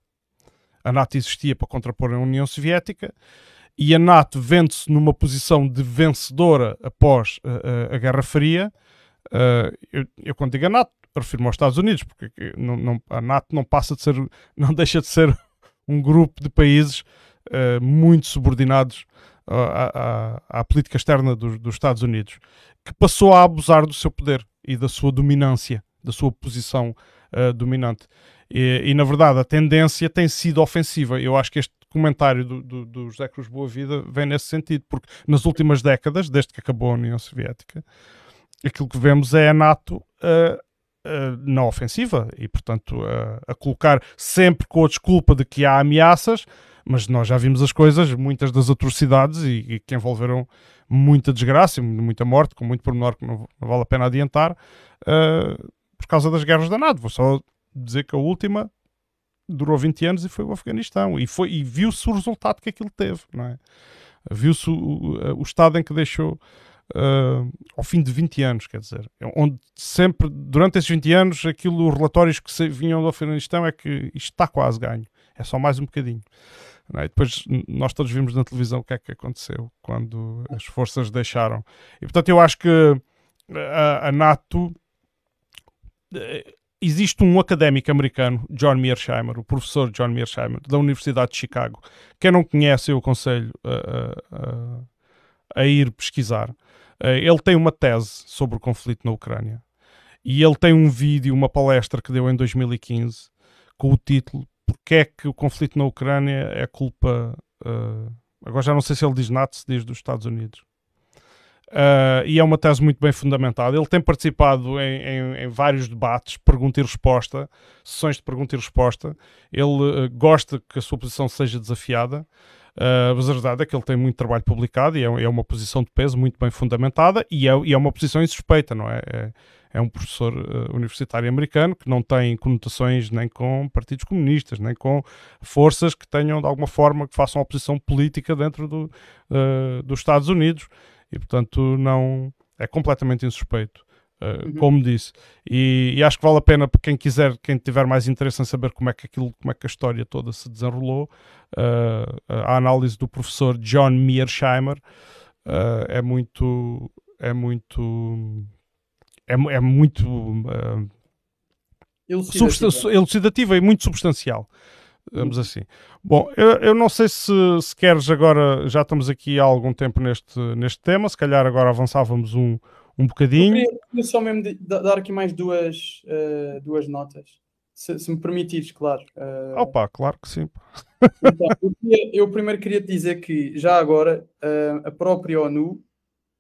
A NATO existia para contrapor a União Soviética e a NATO vende-se numa posição de vencedora após uh, uh, a Guerra Fria. Uh, eu, eu, quando digo a NATO, refiro-me aos Estados Unidos, porque não, não, a NATO não passa de ser, (laughs) não deixa de ser um grupo de países muito subordinados à, à, à política externa dos, dos Estados Unidos, que passou a abusar do seu poder e da sua dominância da sua posição uh, dominante. E, e, na verdade, a tendência tem sido ofensiva. Eu acho que este comentário do, do, do José Cruz Boa Vida vem nesse sentido, porque nas últimas décadas, desde que acabou a União Soviética, aquilo que vemos é a NATO uh, na ofensiva e, portanto, uh, a colocar sempre com a desculpa de que há ameaças, mas nós já vimos as coisas, muitas das atrocidades e, e que envolveram muita desgraça muita morte, com muito pormenor que não, não vale a pena adiantar. Uh, por causa das guerras da NATO. Vou só dizer que a última durou 20 anos e foi o Afeganistão. E, foi, e viu-se o resultado que aquilo teve, não é? Viu-se o, o, estado em que deixou uh, ao fim de 20 anos, quer dizer, onde sempre, durante esses 20 anos, aquilo, os relatórios que vinham do Afeganistão é que isto está quase ganho, é só mais um bocadinho. É? depois nós todos vimos na televisão o que é que aconteceu quando as forças deixaram. E portanto eu acho que a, a NATO existe um académico americano, John Mearsheimer, o professor John Mearsheimer, da Universidade de Chicago. Quem não conhece, eu aconselho a, a, a ir pesquisar. Eh, ele tem uma tese sobre o conflito na Ucrânia. E ele tem um vídeo, uma palestra que deu em 2015, com o título Porque é que o conflito na Ucrânia é culpa. Uh, agora já não sei se ele diz NATO, se diz dos Estados Unidos. Uh, e é uma tese muito bem fundamentada. Ele tem participado em, em, em, vários debates, pergunta e resposta, sessões de pergunta e resposta. Ele uh, gosta que a sua posição seja desafiada, uh, mas a verdade é que ele tem muito trabalho publicado e é, é uma posição de peso muito bem fundamentada e é, e é uma posição insuspeita, não é? É, é um professor universitário americano que não tem conotações nem com partidos comunistas, nem com forças que tenham de alguma forma que façam oposição política dentro do, dos Estados Unidos e portanto não é completamente insuspeito. Uh, uhum. como disse, e, e, acho que vale a pena para quem quiser, quem tiver mais interesse em saber como é que aquilo, como é que a história toda se desenrolou, uh, a análise do professor John Mearsheimer uh, é muito, é muito, é, é muito elucidativa. elucidativa e muito substancial vamos assim. Bom, eu, eu não sei se, se queres agora, já estamos aqui há algum tempo neste, neste tema, se calhar agora avançávamos um, um bocadinho. Eu queria, queria só mesmo de, de, dar aqui mais duas, uh, duas notas, se, se, me permitires, claro. Uh... Opa, claro que sim. Então, eu, queria, eu, primeiro queria te dizer que já agora uh, a própria ONU,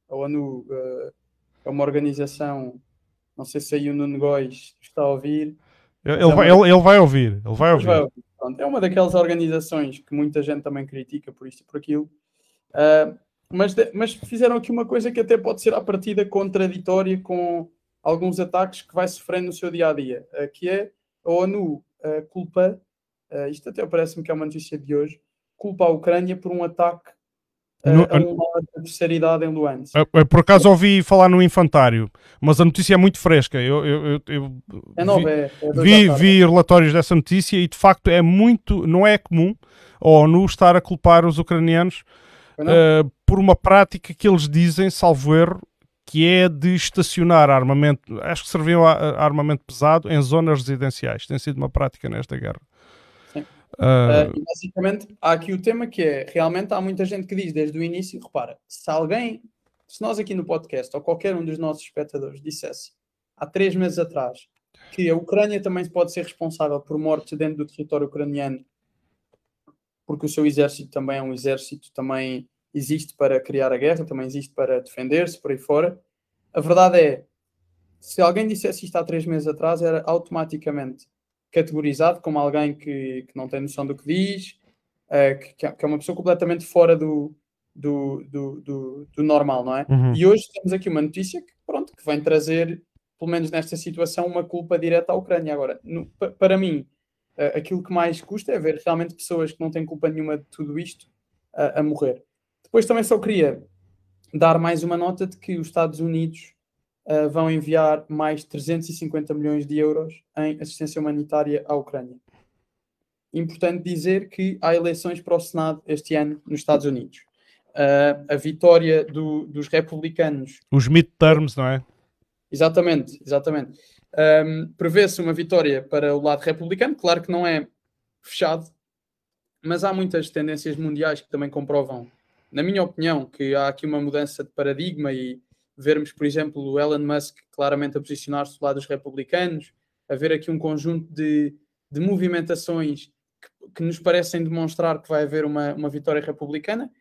a ONU uh, é uma organização, não sei se aí o Nuno Góis está a ouvir. Ele, ele, vai, ele, ele vai ouvir, ele vai ouvir. Vai ouvir. Pronto, é uma daquelas organizações que muita gente também critica por isto e por aquilo, uh, mas, de, mas fizeram aqui uma coisa que até pode ser à partida contraditória com alguns ataques que vai sofrendo no seu dia a dia, uh, que é a ONU uh, culpa, isto até parece-me que é uma notícia de hoje, culpa a Ucrânia por um ataque no, a um da terceira idade em Luansk. Por acaso ouvi falar no infantário, mas a notícia é muito fresca. Eu, eu, eu, é nova, é, é vi, vi relatórios dessa notícia e de facto é muito, não é comum a ONU estar a culpar os ucranianos uh, por uma prática que eles dizem, salvo erro, que é de estacionar armamento, acho que serviu a, armamento pesado em zonas residenciais. Tem sido uma prática nesta guerra. Uh... Uh, basicamente, há aqui o tema que é: realmente há muita gente que diz desde o início, repara, se alguém, se nós aqui no podcast ou qualquer um dos nossos espectadores dissesse há três meses atrás que a Ucrânia também pode ser responsável por mortes dentro do território ucraniano, porque o seu exército também é um exército, também existe para criar a guerra, também existe para defender-se por aí fora. A verdade é, se alguém dissesse isto há três meses atrás, era automaticamente categorizado como alguém que, que não tem noção do que diz, uh, que, que, é uma pessoa completamente fora do, do, do, do, do normal, não é? Uhum. E hoje temos aqui uma notícia que, pronto, que vem trazer, pelo menos nesta situação, uma culpa direta à Ucrânia. Agora, no, para mim, uh, aquilo que mais custa é ver realmente pessoas que não têm culpa nenhuma de tudo isto uh, a morrer. Depois também só queria dar mais uma nota de que os Estados Unidos uh, vão enviar mais 350 milhões de euros em assistência humanitária à Ucrânia. Importante dizer que há eleições para o Senado este ano nos Estados Unidos. Uh, a vitória do, dos republicanos. Os midterms, não é? Exatamente, exatamente. Um, Prevê-se uma vitória para o lado republicano, claro que não é fechado, mas há muitas tendências mundiais que também comprovam, na minha opinião, que há aqui uma mudança de paradigma e vermos, por exemplo, o Elon Musk claramente a posicionar-se do lado dos republicanos, a ver aqui um conjunto de, de movimentações que, que, nos parecem demonstrar que vai haver uma, uma vitória republicana,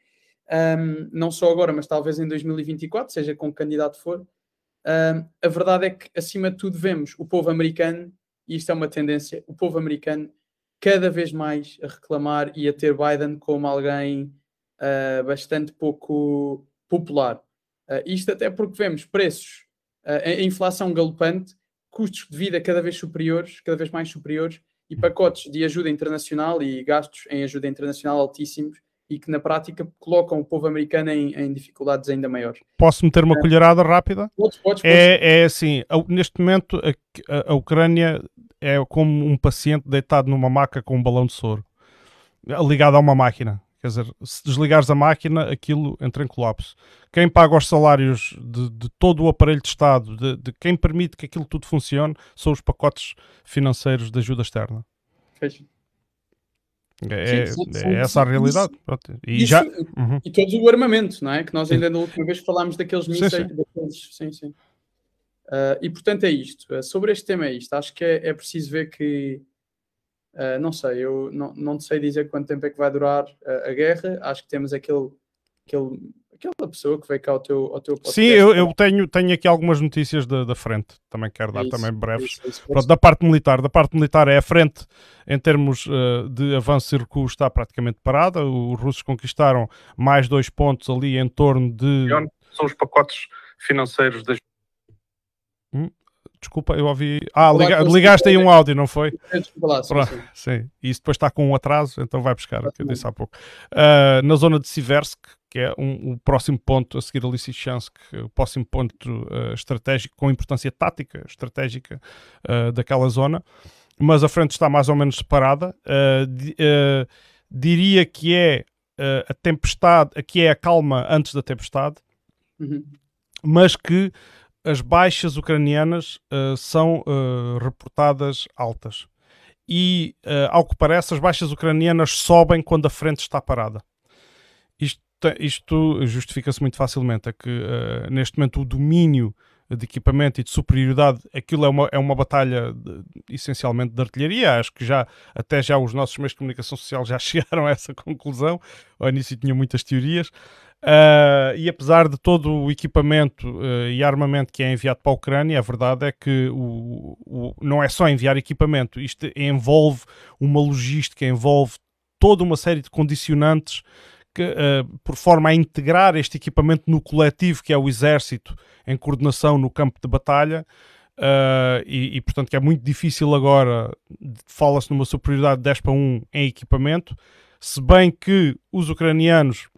um, não só agora, mas talvez em 2024, seja com o candidato for. Um, a verdade é que, acima de tudo, vemos o povo americano, e isto é uma tendência, o povo americano cada vez mais a reclamar e a ter Biden como alguém uh, bastante pouco popular. Uh, isto até porque vemos preços, uh, inflação galopante, custos de vida cada vez superiores, cada vez mais superiores, e pacotes de ajuda internacional e gastos em ajuda internacional altíssimos e que na prática colocam o povo americano em, em dificuldades ainda maiores. Posso meter uma é. colherada rápida? Podes, podes, podes. É, é assim, neste momento a, a, Ucrânia é como um paciente deitado numa maca com um balão de soro, ligado a uma máquina. Quer dizer, se desligares a máquina, aquilo entra em colapso. Quem paga os salários de, de todo o aparelho de Estado, de, de, quem permite que aquilo tudo funcione, são os pacotes financeiros de ajuda externa. É, sim, sim, é essa a realidade. Isso, e, já... Uhum. e todo o armamento, não é? Que nós ainda na última vez falámos daqueles mísseis. Sim, sim. Daqueles... sim, sim. Uh, e portanto é isto. Uh, sobre este tema é isto. Acho que é, é preciso ver que Uh, não sei, eu não, não sei dizer quanto tempo é que vai durar uh, a guerra. Acho que temos aquele, aquele, aquela pessoa que veio cá ao teu, ao teu podcast. Sim, eu, eu tenho, tenho aqui algumas notícias da, da frente, também quero dar isso, também breves. Isso, isso, Pronto, da parte militar, da parte militar é a frente em termos uh, de avanço e recuo está praticamente parada. Os russos conquistaram mais dois pontos ali em torno de. São os pacotes financeiros das hum? Desculpa, eu ouvi. Ah, liga... ligaste aí um áudio, não foi? Lá, sim, sim. sim. E isso depois está com um atraso, então vai buscar o que eu disse há pouco. Uh, na zona de Siversk, que é um, o próximo ponto a seguir a Lysychansk, o próximo ponto uh, estratégico com importância tática estratégica uh, daquela zona, mas a frente está mais ou menos separada. Di, diria que é a tempestade, aqui é a calma antes da tempestade, uhum. mas que as baixas ucranianas uh, são uh, reportadas altas. E, uh, ao que parece, as baixas ucranianas sobem quando a frente está parada. Isto, isto justifica-se muito facilmente. É que, neste momento, o domínio de equipamento e de superioridade, aquilo é uma, é uma batalha de, essencialmente de artilharia. Acho que já, até já os nossos meios de comunicação social já (laughs) chegaram a essa conclusão. Ao início tinham muitas teorias. Uh, e apesar de todo o equipamento uh, e armamento que é enviado para a Ucrânia, a verdade é que o, o, não é só enviar equipamento, isto envolve uma logística, envolve toda uma série de condicionantes que, uh, por forma a integrar este equipamento no coletivo que é o exército em coordenação no campo de batalha. E, e, portanto que é muito difícil agora, fala-se numa superioridade de 10 para 1 em equipamento, se bem que os ucranianos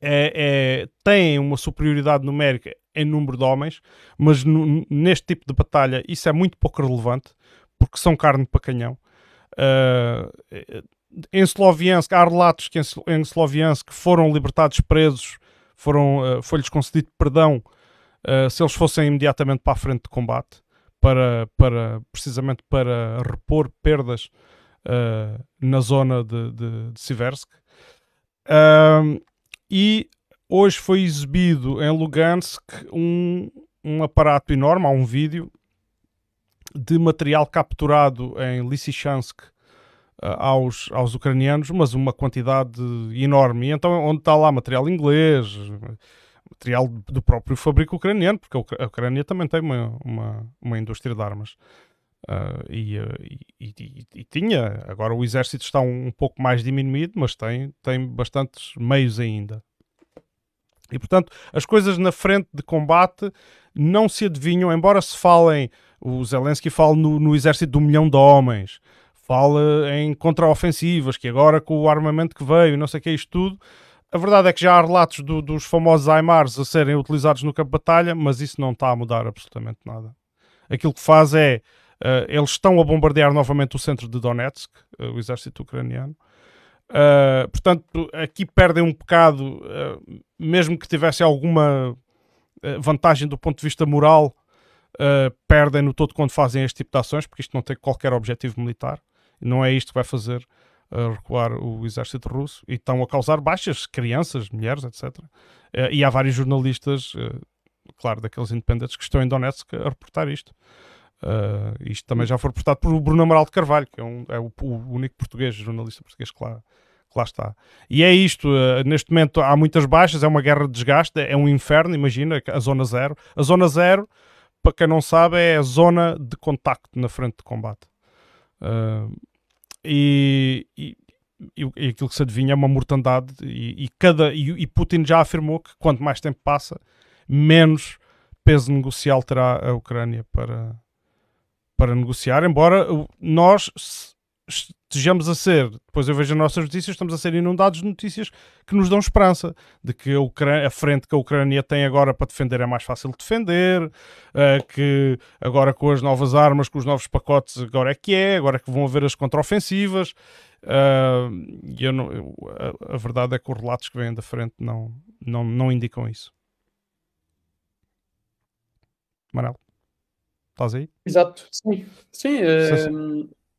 é, é, têm uma superioridade numérica em número de homens, mas neste tipo de batalha isso é muito pouco relevante, porque são carne para canhão. Uh, em Sloviansk, há relatos que em, Sloviansk foram libertados presos, foram, uh, foi-lhes concedido perdão uh, se eles fossem imediatamente para a frente de combate, para, para, precisamente para repor perdas uh, na zona de, de, de Siversk. E hoje foi exibido em Lugansk um, um aparato enorme, há um vídeo de material capturado em Lysychansk uh, aos, aos ucranianos, mas uma quantidade enorme. E então, onde está lá material inglês, material do próprio fabrico ucraniano, porque a Ucrânia também tem uma, uma, uma indústria de armas. Uh, e, e, e, e, tinha, agora o exército está um, um, pouco mais diminuído, mas tem, tem bastantes meios ainda. E portanto, as coisas na frente de combate não se adivinham, embora se falem, o Zelensky fala no, no exército de um milhão de homens, fala em contraofensivas, que agora com o armamento que veio, não sei o que é isto tudo, a verdade é que já há relatos do, dos famosos Aimars a serem utilizados no campo de batalha, mas isso não está a mudar absolutamente nada. Aquilo que faz é, uh, eles estão a bombardear novamente o centro de Donetsk, uh, o exército ucraniano, Uh, portanto, aqui perdem um bocado, mesmo que tivesse alguma vantagem do ponto de vista moral, perdem no todo quando fazem este tipo de ações, porque isto não tem qualquer objetivo militar. Não é isto que vai fazer recuar o exército russo e estão a causar baixas, crianças, mulheres, etc. e há vários jornalistas, claro, daqueles independentes que estão em Donetsk a reportar isto. Uh, isto também já foi reportado por Bruno Amaral de Carvalho, que é, um, é o, o, único português, jornalista português que lá, que lá está. E é isto, uh, neste momento há muitas baixas, é uma guerra de desgaste, é um inferno, imagina, a zona zero. A zona zero, para quem não sabe, é a zona de contacto na frente de combate. Uh, e, e, e, aquilo que se adivinha é uma mortandade e, e cada, e, Putin já afirmou que quanto mais tempo passa, menos peso negocial terá a Ucrânia para, para negociar, embora nós estejamos a ser, depois eu vejo as nossas notícias, estamos a ser inundados de notícias que nos dão esperança de que a, Ucrânia, a frente que a Ucrânia tem agora para defender é mais fácil de defender, uh, que agora com as novas armas, com os novos pacotes, agora é que é, agora é que vão haver as contraofensivas. Uh, e eu não, a, verdade é que os relatos que vêm da frente não, não, não indicam isso. Manel. Estás aí? Exato, sim. Sim,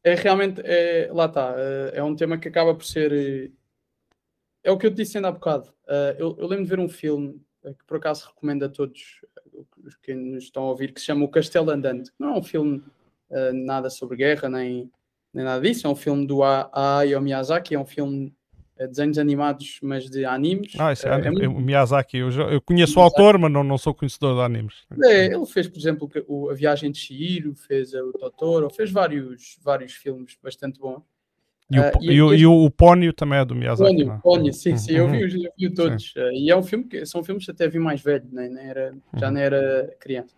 é, é realmente, é, lá está, é, é um tema que acaba por ser. Eh, é o que eu te disse ainda há bocado. Eu, eu, lembro de ver um filme que por acaso recomendo a todos os que nos estão a ouvir, que se chama O Castelo Andante. Não é um filme nada sobre guerra, nem, nem nada disso. É um filme do Hayao Miyazaki, é um filme desenhos animados, mas de animes. Ah, isso é, é, é muito... o Miyazaki. Eu, já, eu conheço o autor, mas não, não sou conhecedor de animes. É, ele fez, por exemplo, o, A Viagem de Shihiro, fez o Totoro, fez vários, vários filmes bastante bons. E o, uh, e, e, o, este... e o Pónio também é do Miyazaki. Pónio, é? Pónio sim, sim, eu vi, eu vi todos. Uh, e é um filme que são filmes que até vi mais velho, nem era, já uhum. não era criança.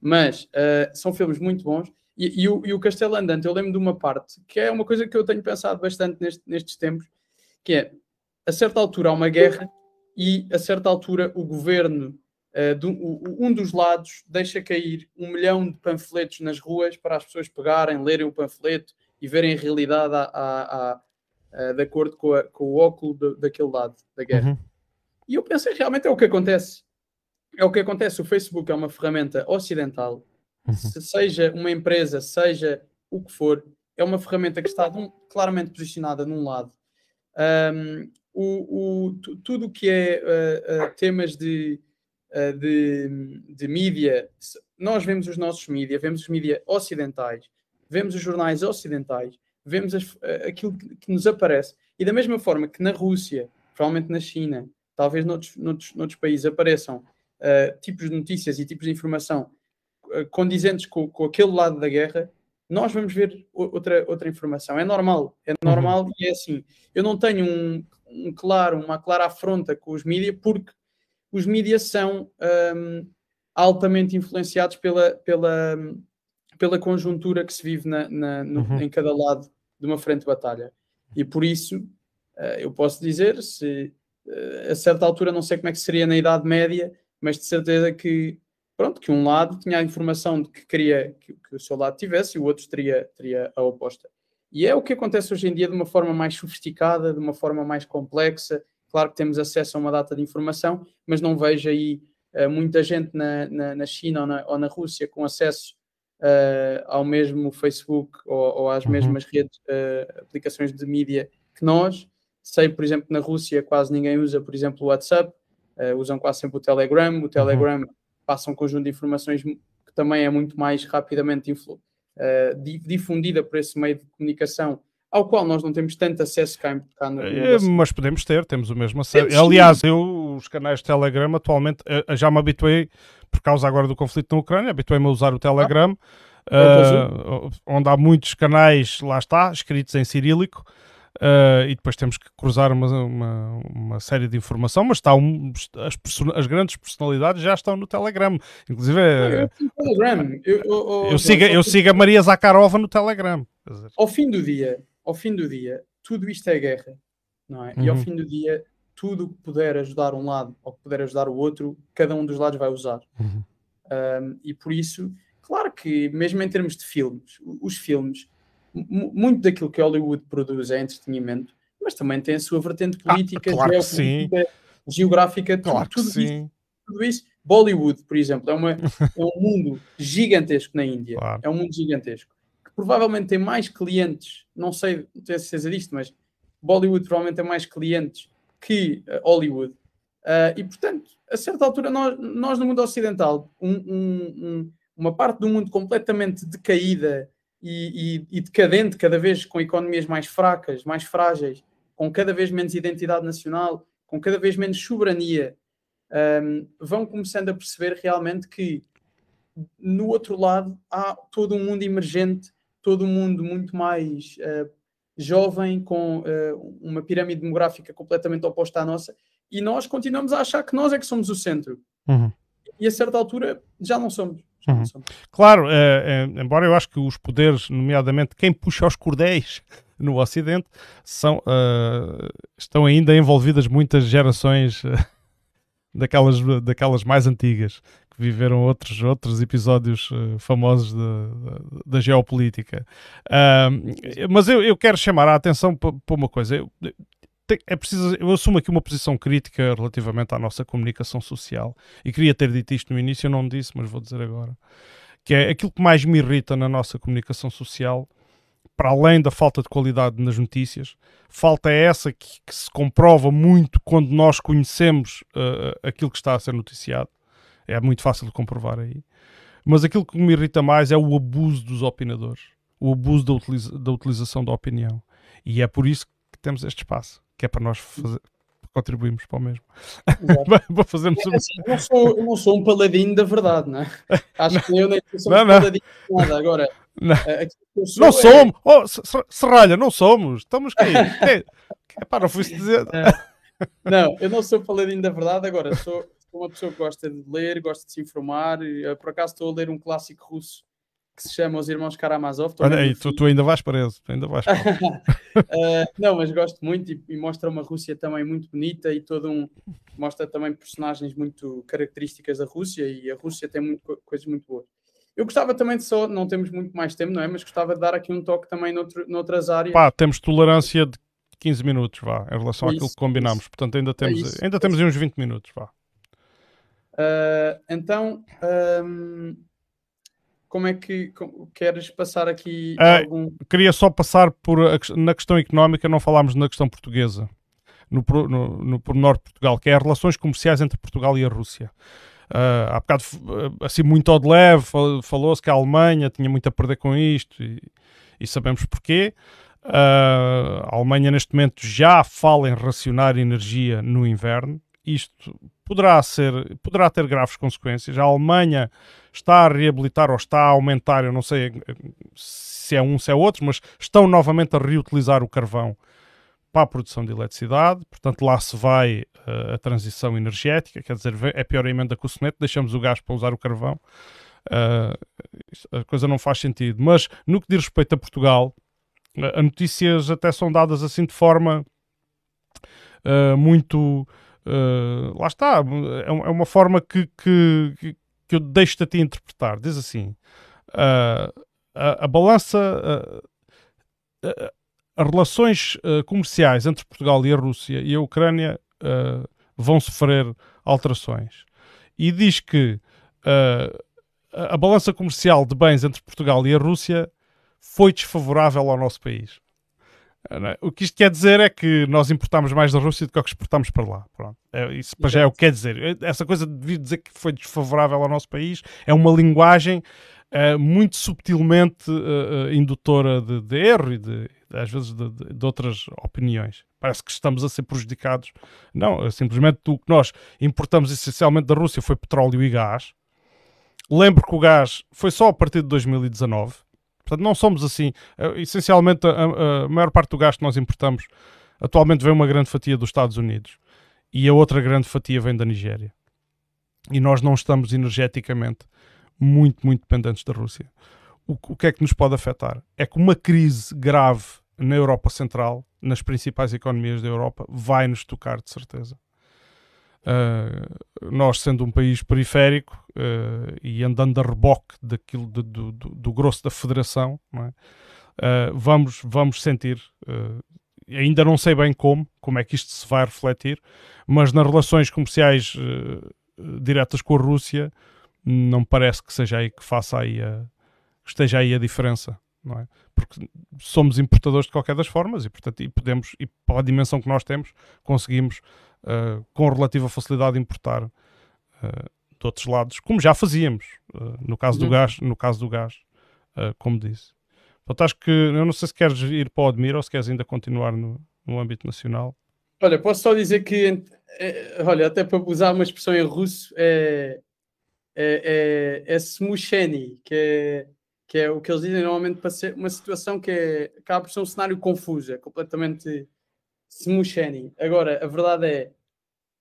Mas uh, são filmes muito bons. E, e, o, e o Castelo Andante, eu lembro de uma parte que é uma coisa que eu tenho pensado bastante neste, nestes tempos, que é, a certa altura há uma guerra e a certa altura o governo, uh, do, um dos lados, deixa cair um milhão de panfletos nas ruas para as pessoas pegarem, lerem o panfleto e verem a realidade a, a, a, a de acordo com, com, o óculo de, daquele lado da guerra. Uhum. E eu pensei, realmente é o que acontece. É o que acontece. O Facebook é uma ferramenta ocidental, uhum. se seja uma empresa, seja o que for, é uma ferramenta que está claramente posicionada num lado um, o, o, tudo que é uh, uh, temas de, uh, de, de mídia, nós vemos os nossos mídia, vemos os mídia ocidentais, vemos os jornais ocidentais, vemos as, aquilo que, que, nos aparece. E da mesma forma que na Rússia, provavelmente na China, talvez noutros, noutros, noutros países apareçam tipos de notícias e tipos de informação condizentes com, com aquele lado da guerra, nós vamos ver outra, outra informação. É normal, é uhum. normal uhum. e é assim. Eu não tenho um, um, claro, uma clara afronta com os mídias, porque os mídias são um, altamente influenciados pela, pela, pela conjuntura que se vive na, na no, uhum. em cada lado de uma frente de batalha. E por isso, uh, eu posso dizer, se a certa altura, não sei como é que seria na Idade Média, mas de certeza que, pronto, que um lado tinha a informação de que queria que, que o seu lado tivesse e o outro teria, teria a oposta. E é o que acontece hoje em dia de uma forma mais sofisticada, de uma forma mais complexa. Claro que temos acesso a uma data de informação, mas não vejo aí uh, muita gente na, na, na China ou na, ou na, Rússia com acesso uh, ao mesmo Facebook ou, ou às uhum. mesmas redes, uh, aplicações de mídia que nós. Sei, por exemplo, na Rússia quase ninguém usa, por exemplo, o WhatsApp, usam quase sempre o Telegram. O Telegram uhum. Passa um conjunto de informações que também é muito mais rapidamente influ uh, difundida por esse meio de comunicação ao qual nós não temos tanto acesso cá, cá no, é, Mas podemos ter, temos o mesmo acesso. Aliás, eu, os canais de Telegram, atualmente, uh, já me habituei, por causa agora do conflito na Ucrânia, habituei-me a usar o Telegram, ah. uh, onde há muitos canais, lá está, escritos em cirílico, Uh, e depois temos que cruzar uma, uma, uma série de informação, mas está um, as, as, grandes personalidades já estão no Telegram. Inclusive, é, Telegram. Eu, eu, eu, sigo, eu sigo a Maria Zakharova no Telegram. Ao fim do dia, ao fim do dia, tudo isto é guerra, não é? Uhum. E ao uhum. fim do dia, tudo que puder ajudar um lado ou que puder ajudar o outro, cada um dos lados vai usar. Uhum. Um, e por isso, claro que mesmo em termos de filmes, os filmes muito daquilo que Hollywood produz é entretenimento, mas também tem a sua vertente ah, política, ah, claro geopolítica, geográfica, claro tudo, tudo isso, tudo, isso, Bollywood, por exemplo, é, uma, é um mundo gigantesco na Índia. Claro. É um mundo gigantesco. Que provavelmente tem mais clientes, não sei, não tenho certeza disto, mas Bollywood provavelmente tem mais clientes que uh, Hollywood. Uh, e portanto, a certa altura, nós, nós no mundo ocidental, um, um, um, uma parte do mundo completamente decaída e, e, e decadente, cada vez com economias mais fracas, mais frágeis, com cada vez menos identidade nacional, com cada vez menos soberania, um, vão começando a perceber realmente que no outro lado há todo um mundo emergente, todo um mundo muito mais uh, jovem, com uh, uma pirâmide demográfica completamente oposta à nossa, e nós continuamos a achar que nós é que somos o centro. Uhum. E a certa altura já não somos. Uhum. Claro, é, é, embora eu acho que os poderes, nomeadamente quem puxa os cordéis (laughs) no Ocidente, são, uh, estão ainda envolvidas muitas gerações (laughs) daquelas, daquelas mais antigas que viveram outros, outros episódios uh, famosos da geopolítica. mas eu, eu quero chamar a atenção para uma coisa. Eu, é preciso, eu assumo aqui uma posição crítica relativamente à nossa comunicação social e queria ter dito isto no início, eu não disse, mas vou dizer agora. Que é aquilo que mais me irrita na nossa comunicação social, para além da falta de qualidade nas notícias, falta é essa que, que se comprova muito quando nós conhecemos uh, aquilo que está a ser noticiado. É muito fácil de comprovar aí. Mas aquilo que me irrita mais é o abuso dos opinadores, o abuso da, utiliza da utilização da opinião. E é por isso que temos este espaço que é para nós fazer, contribuirmos para o mesmo. para (laughs) fazermos é, assim, eu, não sou, eu não sou um paladino da verdade, não é? (laughs) Acho que eu nem sou não, um não. paladino de nada. Agora, não, é, não somos, oh, serralha, não somos, estamos aqui. (laughs) é, é para, não fui dizer. Não, eu não sou paladino da verdade, agora sou, sou uma pessoa que gosta de ler, gosta de se informar. Por acaso estou a ler um clássico russo que se chama Os Irmãos Karamazov. Olha aí, tu, tu, ainda vais preso, ainda vais uh, (laughs) Não, mas gosto muito e, e, mostra uma Rússia também muito bonita e todo um... Mostra também personagens muito características da Rússia e a Rússia tem muito, coisas muito boas. Eu gostava também de só, não temos muito mais tempo, não é? Mas gostava de dar aqui um toque também noutro, noutras áreas. Pá, temos tolerância de 15 minutos, vá, em relação é àquilo que combinámos. Isso. Portanto, ainda temos, é isso, ainda temos uns 20 minutos, vá. Uh, então, um, como é que como, queres passar aqui uh, algum... Queria só passar por na questão económica, não falámos na questão portuguesa, no, no, no pormenor de Portugal, que é as relações comerciais entre Portugal e a Rússia. Uh, há bocado, ah, assim, muito ao de leve, falou-se que a Alemanha tinha muito a perder com isto e, e sabemos porquê. Uh, a Alemanha, neste momento, já fala em racionar energia no inverno. Isto poderá, ser, poderá ter graves consequências. A Alemanha está a reabilitar ou está a aumentar, eu não sei se é um, se é outro, mas estão novamente a reutilizar o carvão para a produção de eletricidade, portanto lá se vai uh, a transição energética, quer dizer, é pior a emenda que o soneto, deixamos o gás para usar o carvão, uh, a coisa não faz sentido. Mas no que diz respeito a Portugal, as notícias até são dadas assim de forma muito. Uh, lá está, é, é uma forma que, que, que eu deixo-te a ti interpretar. Diz assim: a, a, balança. as relações comerciais entre Portugal e a Rússia e a Ucrânia vão sofrer alterações. E diz que a balança comercial de bens entre Portugal e a Rússia foi desfavorável ao nosso país. É? O que isto quer dizer é que nós importamos mais da Rússia do que o que exportamos para lá. Pronto. É, isso já é o que quer dizer. Essa coisa de dizer que foi desfavorável ao nosso país é uma linguagem uh, muito subtilmente uh, indutora de, de, erro e de, às vezes de, de, outras opiniões. Parece que estamos a ser prejudicados. Não, simplesmente o que nós importamos essencialmente da Rússia foi petróleo e gás. Lembro que o gás foi só a partir de 2019 Portanto, não somos assim. Uh, essencialmente, a, a, maior parte do gás que nós importamos atualmente vem uma grande fatia dos Estados Unidos e a outra grande fatia vem da Nigéria. E nós não estamos energeticamente muito, muito dependentes da Rússia. O, o que é que nos pode afetar? É que uma crise grave na Europa Central, nas principais economias da Europa, vai nos tocar de certeza. Uh, nós, sendo um país periférico uh, e andando a reboque daquilo do, do, do grosso da federação, é? uh, vamos, vamos sentir. ainda não sei bem como, como é que isto se vai refletir, mas nas relações comerciais diretas com a Rússia, não parece que seja aí que faça aí a, esteja aí a diferença. Não é? Porque somos importadores de qualquer das formas e, portanto, e podemos, e pela dimensão que nós temos, conseguimos uh, com relativa facilidade importar uh, de outros lados, como já fazíamos uh, no caso uhum. do gás, no caso do gás, como disse. Portanto, acho que eu não sei se queres ir para o Admir ou se queres ainda continuar no, no âmbito nacional. Olha, posso só dizer que, é, olha, até para usar uma expressão em russo, é, é, é, é smusheni, que é, que é o que eles dizem normalmente para ser uma situação que é, acaba por ser um cenário confuso, é completamente smusheni. Agora, a verdade é,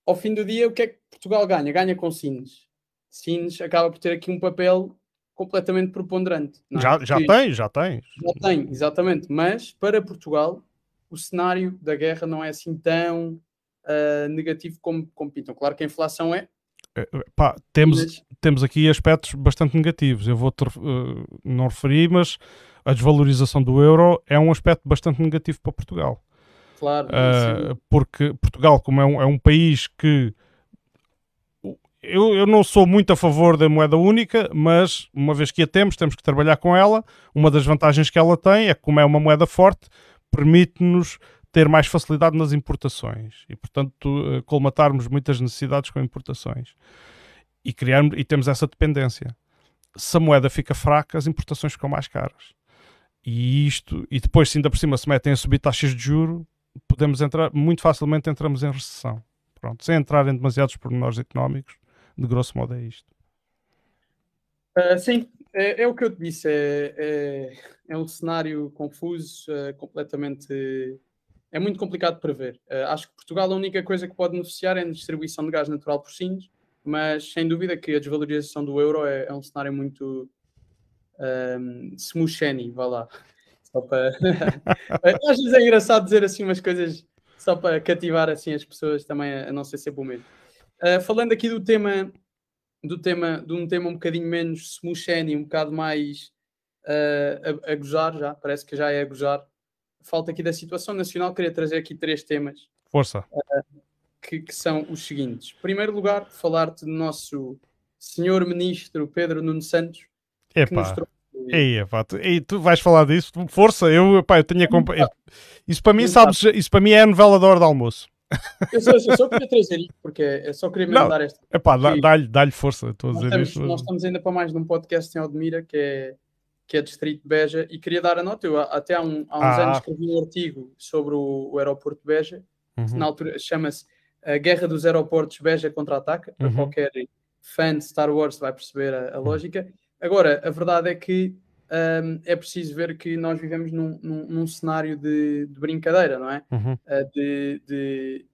ao fim do dia, o que é que Portugal ganha? Ganha com Sines. Sines acaba por ter aqui um papel completamente preponderante. É? Já, já tem, já tem. Já tem, exatamente. Mas para Portugal, o cenário da guerra não é assim tão uh, negativo como, como pintam. Claro que a inflação é. é, é pá, temos, mas... temos aqui aspectos bastante negativos. Eu vou uh, não referir, mas a desvalorização do euro é um aspecto bastante negativo para Portugal. Claro. Uh, porque Portugal, como é um, é um país que eu, eu, não sou muito a favor da moeda única, mas uma vez que a temos, temos que trabalhar com ela. Uma das vantagens que ela tem é que, como é uma moeda forte, permite-nos ter mais facilidade nas importações e, portanto, ah, colmatarmos muitas necessidades com importações e, criarmos, e temos essa dependência. Se a moeda fica fraca, as importações ficam mais caras. E isto, e depois, se ainda por cima se metem a subir taxas de juro, podemos entrar, muito facilmente entramos em recessão. Pronto, sem entrar em demasiados pormenores económicos, de grosso modo é isto. Uh, sim, é, é, o que eu te disse, é, é, é um cenário confuso, uh, completamente. É muito complicado prever. Uh, acho que Portugal a única coisa que pode beneficiar é a distribuição de gás natural por sinos, mas sem dúvida que a desvalorização do euro é, é um cenário muito um, smusheni, vá lá. Só para. (laughs) Às vezes é engraçado dizer assim umas coisas só para cativar assim as pessoas também a, não ser sempre o mesmo. Uh, falando aqui do tema, do tema, de um tema um bocadinho menos smusheni, um bocado mais uh, a, a gozar já, parece que já é a gozar. Falta aqui da situação nacional, queria trazer aqui três temas. Força. Uh, que, que, são os seguintes. Em primeiro lugar, falar-te do nosso senhor ministro Pedro Nuno Santos, Epá. que mostrou Ei, pá, tu, ei, tu vais falar disso? Força, eu, pá, eu tenho a compa... Isso para mim, sabes, isso para mim é a novela da hora de almoço. Eu só, eu só queria trazer isto, porque é só queria me dar esta. Epá, dá-lhe dá força, estou a dizer estamos, isto. Nós estamos ainda para mais num podcast em Odmira, que é, que é Distrito de Beja, e queria dar a nota. Eu até há, um, há uns ah. anos escrevi um artigo sobre o, o aeroporto de Beja, uhum. na altura chama-se A Guerra dos Aeroportos Beja Contra-Ataca, para uhum. qualquer fã de Star Wars vai perceber a, a lógica. Agora, a verdade é que um, é preciso ver que nós vivemos num, num, num cenário de, de, brincadeira, não é? Uhum. Uh, de, de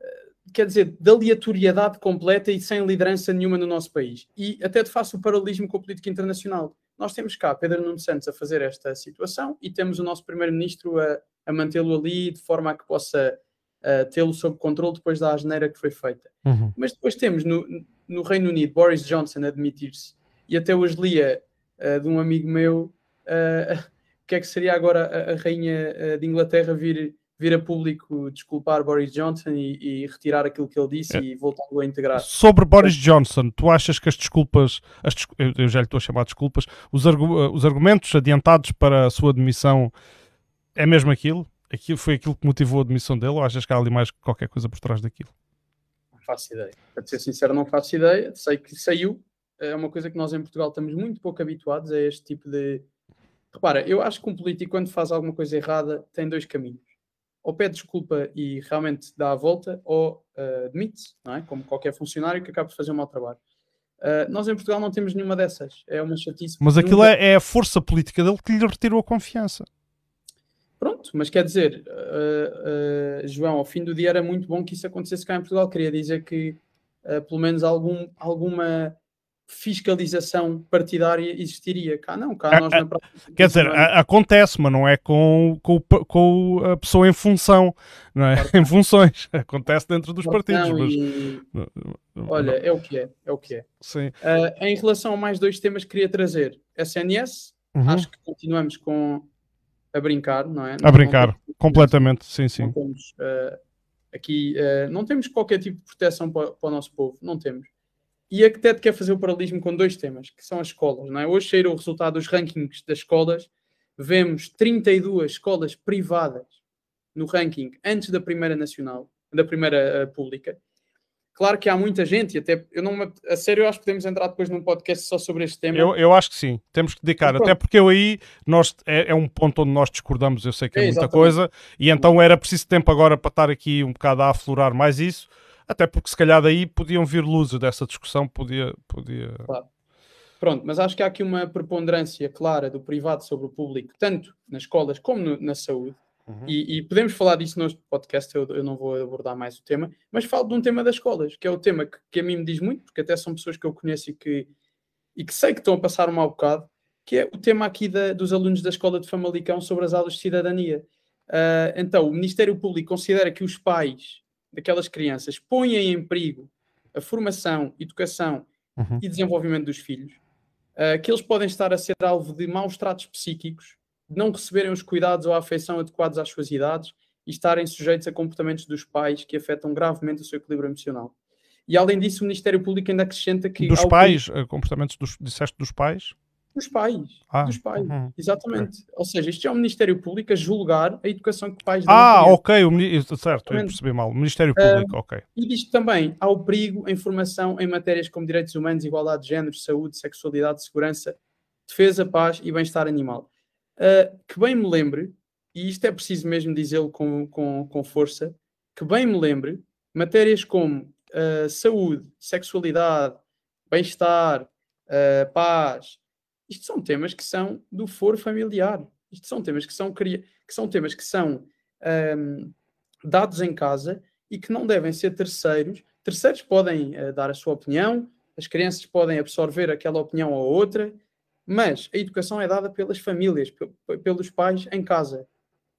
uh, quer dizer, de aleatoriedade completa e sem liderança nenhuma no nosso país. E até de faço o paralelismo com a política internacional. Nós temos cá Pedro Nuno Santos a fazer esta situação e temos o nosso primeiro-ministro a, a mantê-lo ali de forma a que possa uh, tê-lo sob controle depois da asneira que foi feita. Uhum. Mas depois temos no, no Reino Unido Boris Johnson admitir-se, e até hoje lia uh, de um amigo meu uh, (laughs) o que é que seria agora a, a rainha de Inglaterra vir vir a público desculpar Boris Johnson e, e retirar aquilo que ele disse é. e voltá-lo a integrar. Sobre Boris Johnson, tu achas que as desculpas, as eu já lhe estou a chamar de desculpas, os, argu os argumentos adiantados para a sua demissão é mesmo aquilo? aquilo? Foi aquilo que motivou a demissão dele ou achas que há ali mais qualquer coisa por trás daquilo? Não faço ideia. Para ser sincero, não faço ideia. Sei que saiu. É uma coisa que nós em Portugal estamos muito pouco habituados a este tipo de. Repara, eu acho que um político, quando faz alguma coisa errada, tem dois caminhos ou pede desculpa e realmente dá a volta, ou uh, demite-se, não é? Como qualquer funcionário que acaba de fazer um mau trabalho. Uh, nós em Portugal não temos nenhuma dessas. É uma chatice. Mas aquilo nunca... é, é, a força política dele que lhe retirou a confiança. Pronto, mas quer dizer, uh, uh, João, ao fim do dia era muito bom que isso acontecesse cá em Portugal. Queria dizer que pelo menos algum, alguma fiscalização partidária existiria. Cá não, cá nós na prática. Quer dizer, acontece, mas não é com, com, com, a pessoa em função, não é? (laughs) Em funções. Acontece dentro dos partidos. Mas... E... Olha, é o que é, é o que é. Sim. Uh, em relação a mais dois temas que queria trazer, SNS, uhum. acho que continuamos com a brincar, não é? A brincar, não temos, completamente, sim, sim. Não temos, uh, aqui, uh, não temos qualquer tipo de proteção para, para o nosso povo, não temos. E a TED quer fazer o paralelismo com dois temas, que são as escolas. Não é? Hoje saíram o resultado dos rankings das escolas. Vemos 32 escolas privadas no ranking antes da primeira nacional, da primeira uh, pública. Claro que há muita gente, e até eu não a sério, eu acho que podemos entrar depois num podcast só sobre este tema. Eu, eu acho que sim, temos que dedicar, até porque eu aí nós, é, é, um ponto onde nós discordamos, eu sei que é, é muita exatamente. coisa, e então era preciso tempo agora para estar aqui um bocado a aflorar mais isso até porque se calhar daí podiam vir luzes dessa discussão, podia. podia... Claro. Pronto, mas acho que há aqui uma preponderância clara do privado sobre o público, tanto nas escolas como no, na saúde. Uhum. E, e, podemos falar disso no podcast, eu, eu, não vou abordar mais o tema, mas falo de um tema das escolas, que é o tema que, que, a mim me diz muito, porque até são pessoas que eu conheço e que, e que sei que estão a passar um mau bocado, que é o tema aqui da, dos alunos da escola de Famalicão sobre as aulas de cidadania. Uh, então, o Ministério Público considera que os pais daquelas crianças põem em perigo a formação, educação uhum. e desenvolvimento dos filhos, uh, que eles podem estar a ser alvo de maus tratos psíquicos, de não receberem os cuidados ou a afeição adequados às suas idades e estarem sujeitos a comportamentos dos pais que afetam gravemente o seu equilíbrio emocional. E além disso, o Ministério Público ainda acrescenta que. Dos pais. Eh, comportamentos dos, disseste dos pais? Dos pais. Ah, dos pais. Uhum. Exatamente. Ou seja, isto é o Ministério Público a julgar a educação que pais Ah, ok. O, certo, eu percebi mal. O Ministério Público, uh, ok. E diz também ao perigo a informação em matérias como direitos humanos, igualdade de géneros, saúde, sexualidade, segurança, defesa, paz e bem-estar animal. Uh, que bem me lembre, e isto é preciso mesmo dizê-lo com, com, com força, que bem me lembre matérias como uh, saúde, sexualidade, bem-estar, paz, isto são temas que são do foro familiar. Isto são temas que são, que são, temas que são um, dados em casa e que não devem ser terceiros. Terceiros podem uh, dar a sua opinião, as crianças podem absorver aquela opinião ou outra, mas a educação é dada pelas famílias, pelos pais em casa.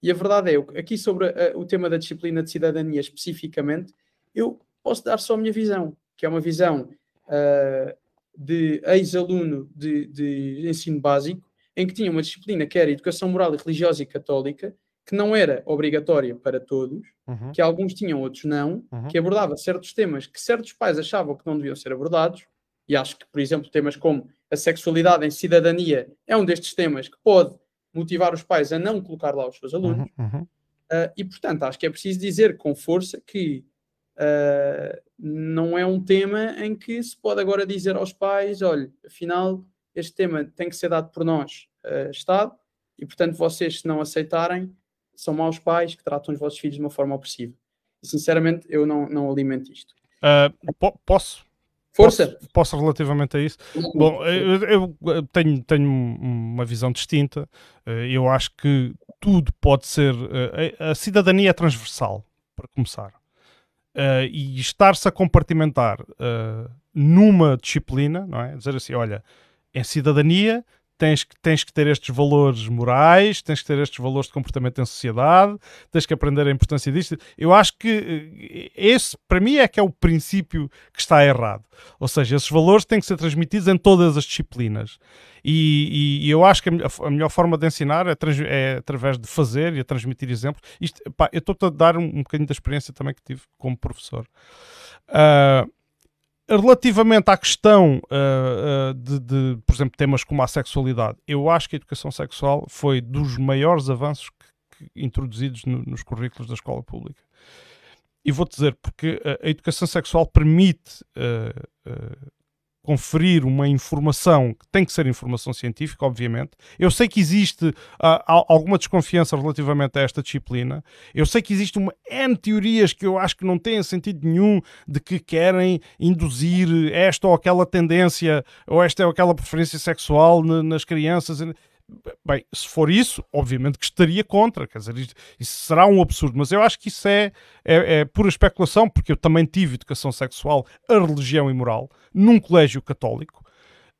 E a verdade é, aqui sobre uh, o tema da disciplina de cidadania especificamente, eu posso dar só a minha visão, que é uma visão uh, de ex-aluno de, de ensino básico, em que tinha uma disciplina que era Educação Moral e Religiosa e Católica, que não era obrigatória para todos, uhum. que alguns tinham, outros não, uhum. que abordava certos temas que certos pais achavam que não deviam ser abordados, e acho que, por exemplo, temas como a sexualidade em cidadania é um destes temas que pode motivar os pais a não colocar lá os seus alunos. Uhum. Uh, e, portanto, acho que é preciso dizer com força que Uh, não é um tema em que se pode agora dizer aos pais: olha, afinal, este tema tem que ser dado por nós, uh, Estado, e portanto, vocês, se não aceitarem, são maus pais que tratam os vossos filhos de uma forma opressiva. E, sinceramente, eu não, não alimento isto. Uh, po posso? Força! Posso, posso, relativamente a isso? Bom, eu, eu, tenho, tenho uma visão distinta. Eu acho que tudo pode ser. A cidadania é transversal, para começar uh, e estar-se a compartimentar uh, numa disciplina, não é? Dizer assim, olha, em cidadania tens, tens que ter estes valores morais, tens que ter estes valores de comportamento em sociedade, tens que aprender a importância disto. Eu acho que eh, esse, para mim, é que é o princípio que está errado. Ou seja, esses valores têm que ser transmitidos em todas as disciplinas. E, e, e eu acho que a, a, melhor forma de ensinar é, trans, é, através de fazer e a transmitir exemplos. Isto, pá, eu estou a dar um, um bocadinho da experiência também que tive como professor. Uh, relativamente à questão uh, uh, de, de, por exemplo, temas como a sexualidade, eu acho que a educação sexual foi dos maiores avanços que, que, introduzidos no, nos currículos da escola pública. E vou-te dizer, porque a, a, educação sexual permite uh, conferir uma informação que tem que ser informação científica, obviamente. Eu sei que existe uh, alguma desconfiança relativamente a esta disciplina. Eu sei que existe uma N teorias que eu acho que não têm sentido nenhum de que querem induzir esta ou aquela tendência ou esta ou aquela preferência sexual nas crianças. Bem, se for isso, obviamente que estaria contra, quer dizer, isso, será um absurdo, mas eu acho que isso é, é, é, pura especulação, porque eu também tive educação sexual, a religião e moral, num colégio católico,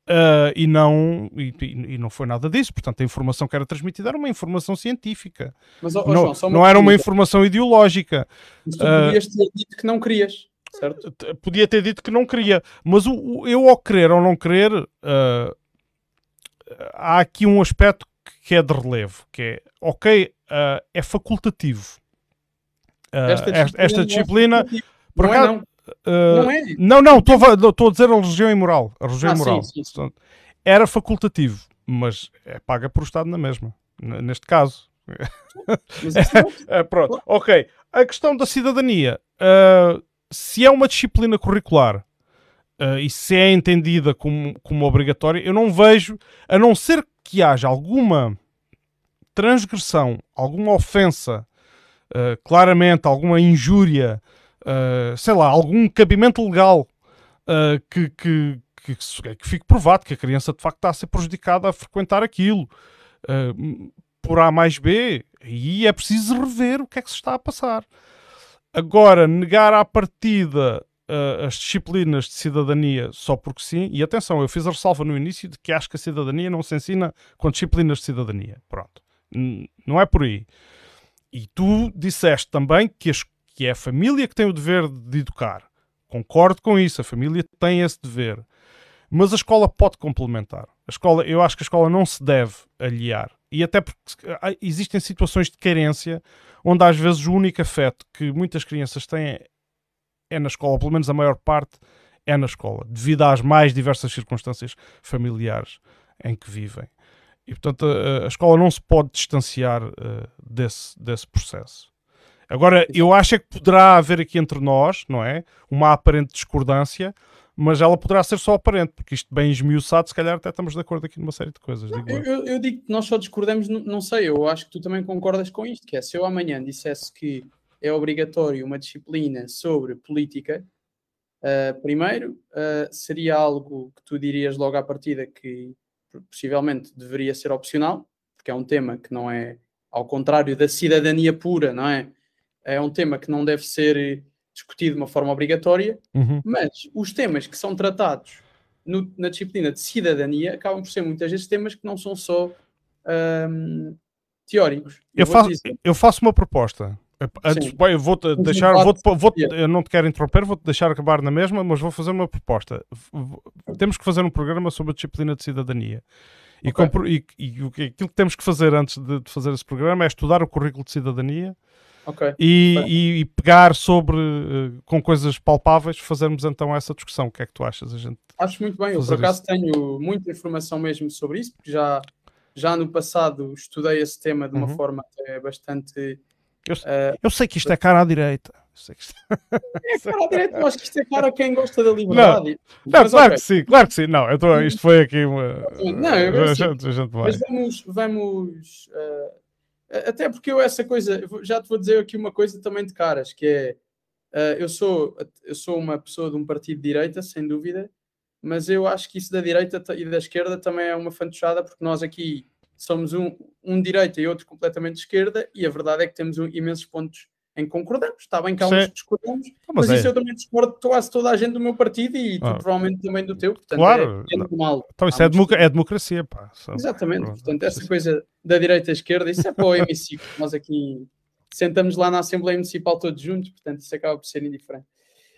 uh, e, não, e, e, não foi nada disso, portanto a informação que era transmitida era uma informação científica, mas, oh, não, João, não era uma informação ideológica. Mas tu podias ter dito que não querias. Certo? Podia ter dito que não queria, mas o, o eu ao querer ou não querer, uh, há aqui um aspecto que é de relevo, que é, ok, uh, é facultativo. Uh, esta disciplina, esta disciplina por não, é, não. Uh, não é? Não, não, estou a dizer a religião imoral. A religião ah, imoral. Sim, sim, sim. Era facultativo, mas é paga por Estado na mesma, neste caso. (laughs) é, pronto, ok. A questão da cidadania. Uh, se é uma disciplina curricular uh, e se é entendida como, como obrigatória, eu não vejo, a não ser que haja alguma transgressão, alguma ofensa, claramente, alguma injúria, uh, sei lá, algum cabimento legal que, que, que, que, fique provado que a criança de facto está a ser prejudicada a frequentar aquilo. por A mais B, e é preciso rever o que é que se está a passar. Agora, negar à partida uh, as disciplinas de cidadania só porque sim, e atenção, eu fiz a ressalva no início de que acho que a cidadania não se ensina com disciplinas de cidadania. Pronto. N não é por aí. E tu disseste também que, as, que é a família que tem o dever de educar. Concordo com isso, a família tem esse dever. Mas a escola pode complementar. A escola, eu acho que a escola não se deve aliar. E até porque existem situações de carência onde às vezes o único afeto que muitas crianças têm é na escola, pelo menos a maior parte é na escola, devido às mais diversas circunstâncias familiares em que vivem. E, portanto, a, a escola não se pode distanciar uh, desse, desse processo. Agora, eu acho é que poderá haver aqui entre nós, não é? Uma aparente discordância, mas ela poderá ser só aparente, porque isto bem esmiuçado, se calhar até estamos de acordo aqui numa série de coisas. Não, eu, eu, eu, digo que nós só discordamos, não, não sei, eu acho que tu também concordas com isto, que é se eu amanhã dissesse que é obrigatório uma disciplina sobre política, uh, primeiro, uh, seria algo que tu dirias logo à partida que possivelmente deveria ser opcional, porque é um tema que não é, ao contrário da cidadania pura, não é? É um tema que não deve ser discutido de uma forma obrigatória, uhum. mas os temas que são tratados no, na disciplina de cidadania acabam por ser muitas vezes temas que não são só teóricos. Eu, eu faço, eu faço uma proposta. Antes, bem, eu vou-te deixar, vou vou eu não te quero interromper, vou-te deixar acabar na mesma, mas vou fazer uma proposta. Temos que fazer um programa sobre a disciplina de cidadania. E, okay. e, e, aquilo que temos que fazer antes de, de, fazer esse programa é estudar o currículo de cidadania okay. e, e, pegar sobre, uh, com coisas palpáveis, fazermos então essa discussão. O que é que tu achas? A gente Acho muito bem, eu por acaso isso. tenho muita informação mesmo sobre isso, porque já, já no passado estudei esse tema de uma uhum. forma bastante eu, uh, eu, sei que isto é cara à direita. (laughs) É cara à direita, eu acho que isto é cara a quem gosta da liberdade. Não, não claro okay. que sim, claro que sim. Não, eu tô, isto foi aqui uma. Não, eu, (laughs) a gente, a gente mas vamos. vamos uh, até porque eu, essa coisa, já te vou dizer aqui uma coisa também de caras, que é. Uh, eu, sou, eu sou uma pessoa de um partido de direita, sem dúvida, mas eu acho que isso da direita e da esquerda também é uma fantochada, porque nós aqui somos um, um direita e outro completamente de esquerda, e a verdade é que temos um, imensos pontos em que concordamos. Está bem que há uns discordamos, Ah, mas, mas isso é. eu também discordo de quase toda a gente do meu partido e tu Ah. provavelmente também do teu. Portanto, Claro. é, é normal. Então isso é, democ- é democracia, pá. Só- Exatamente, portanto, essa coisa da direita à esquerda, isso é para o hemiciclo. Nós aqui sentamos lá na Assembleia Municipal todos juntos, portanto, isso acaba por ser indiferente.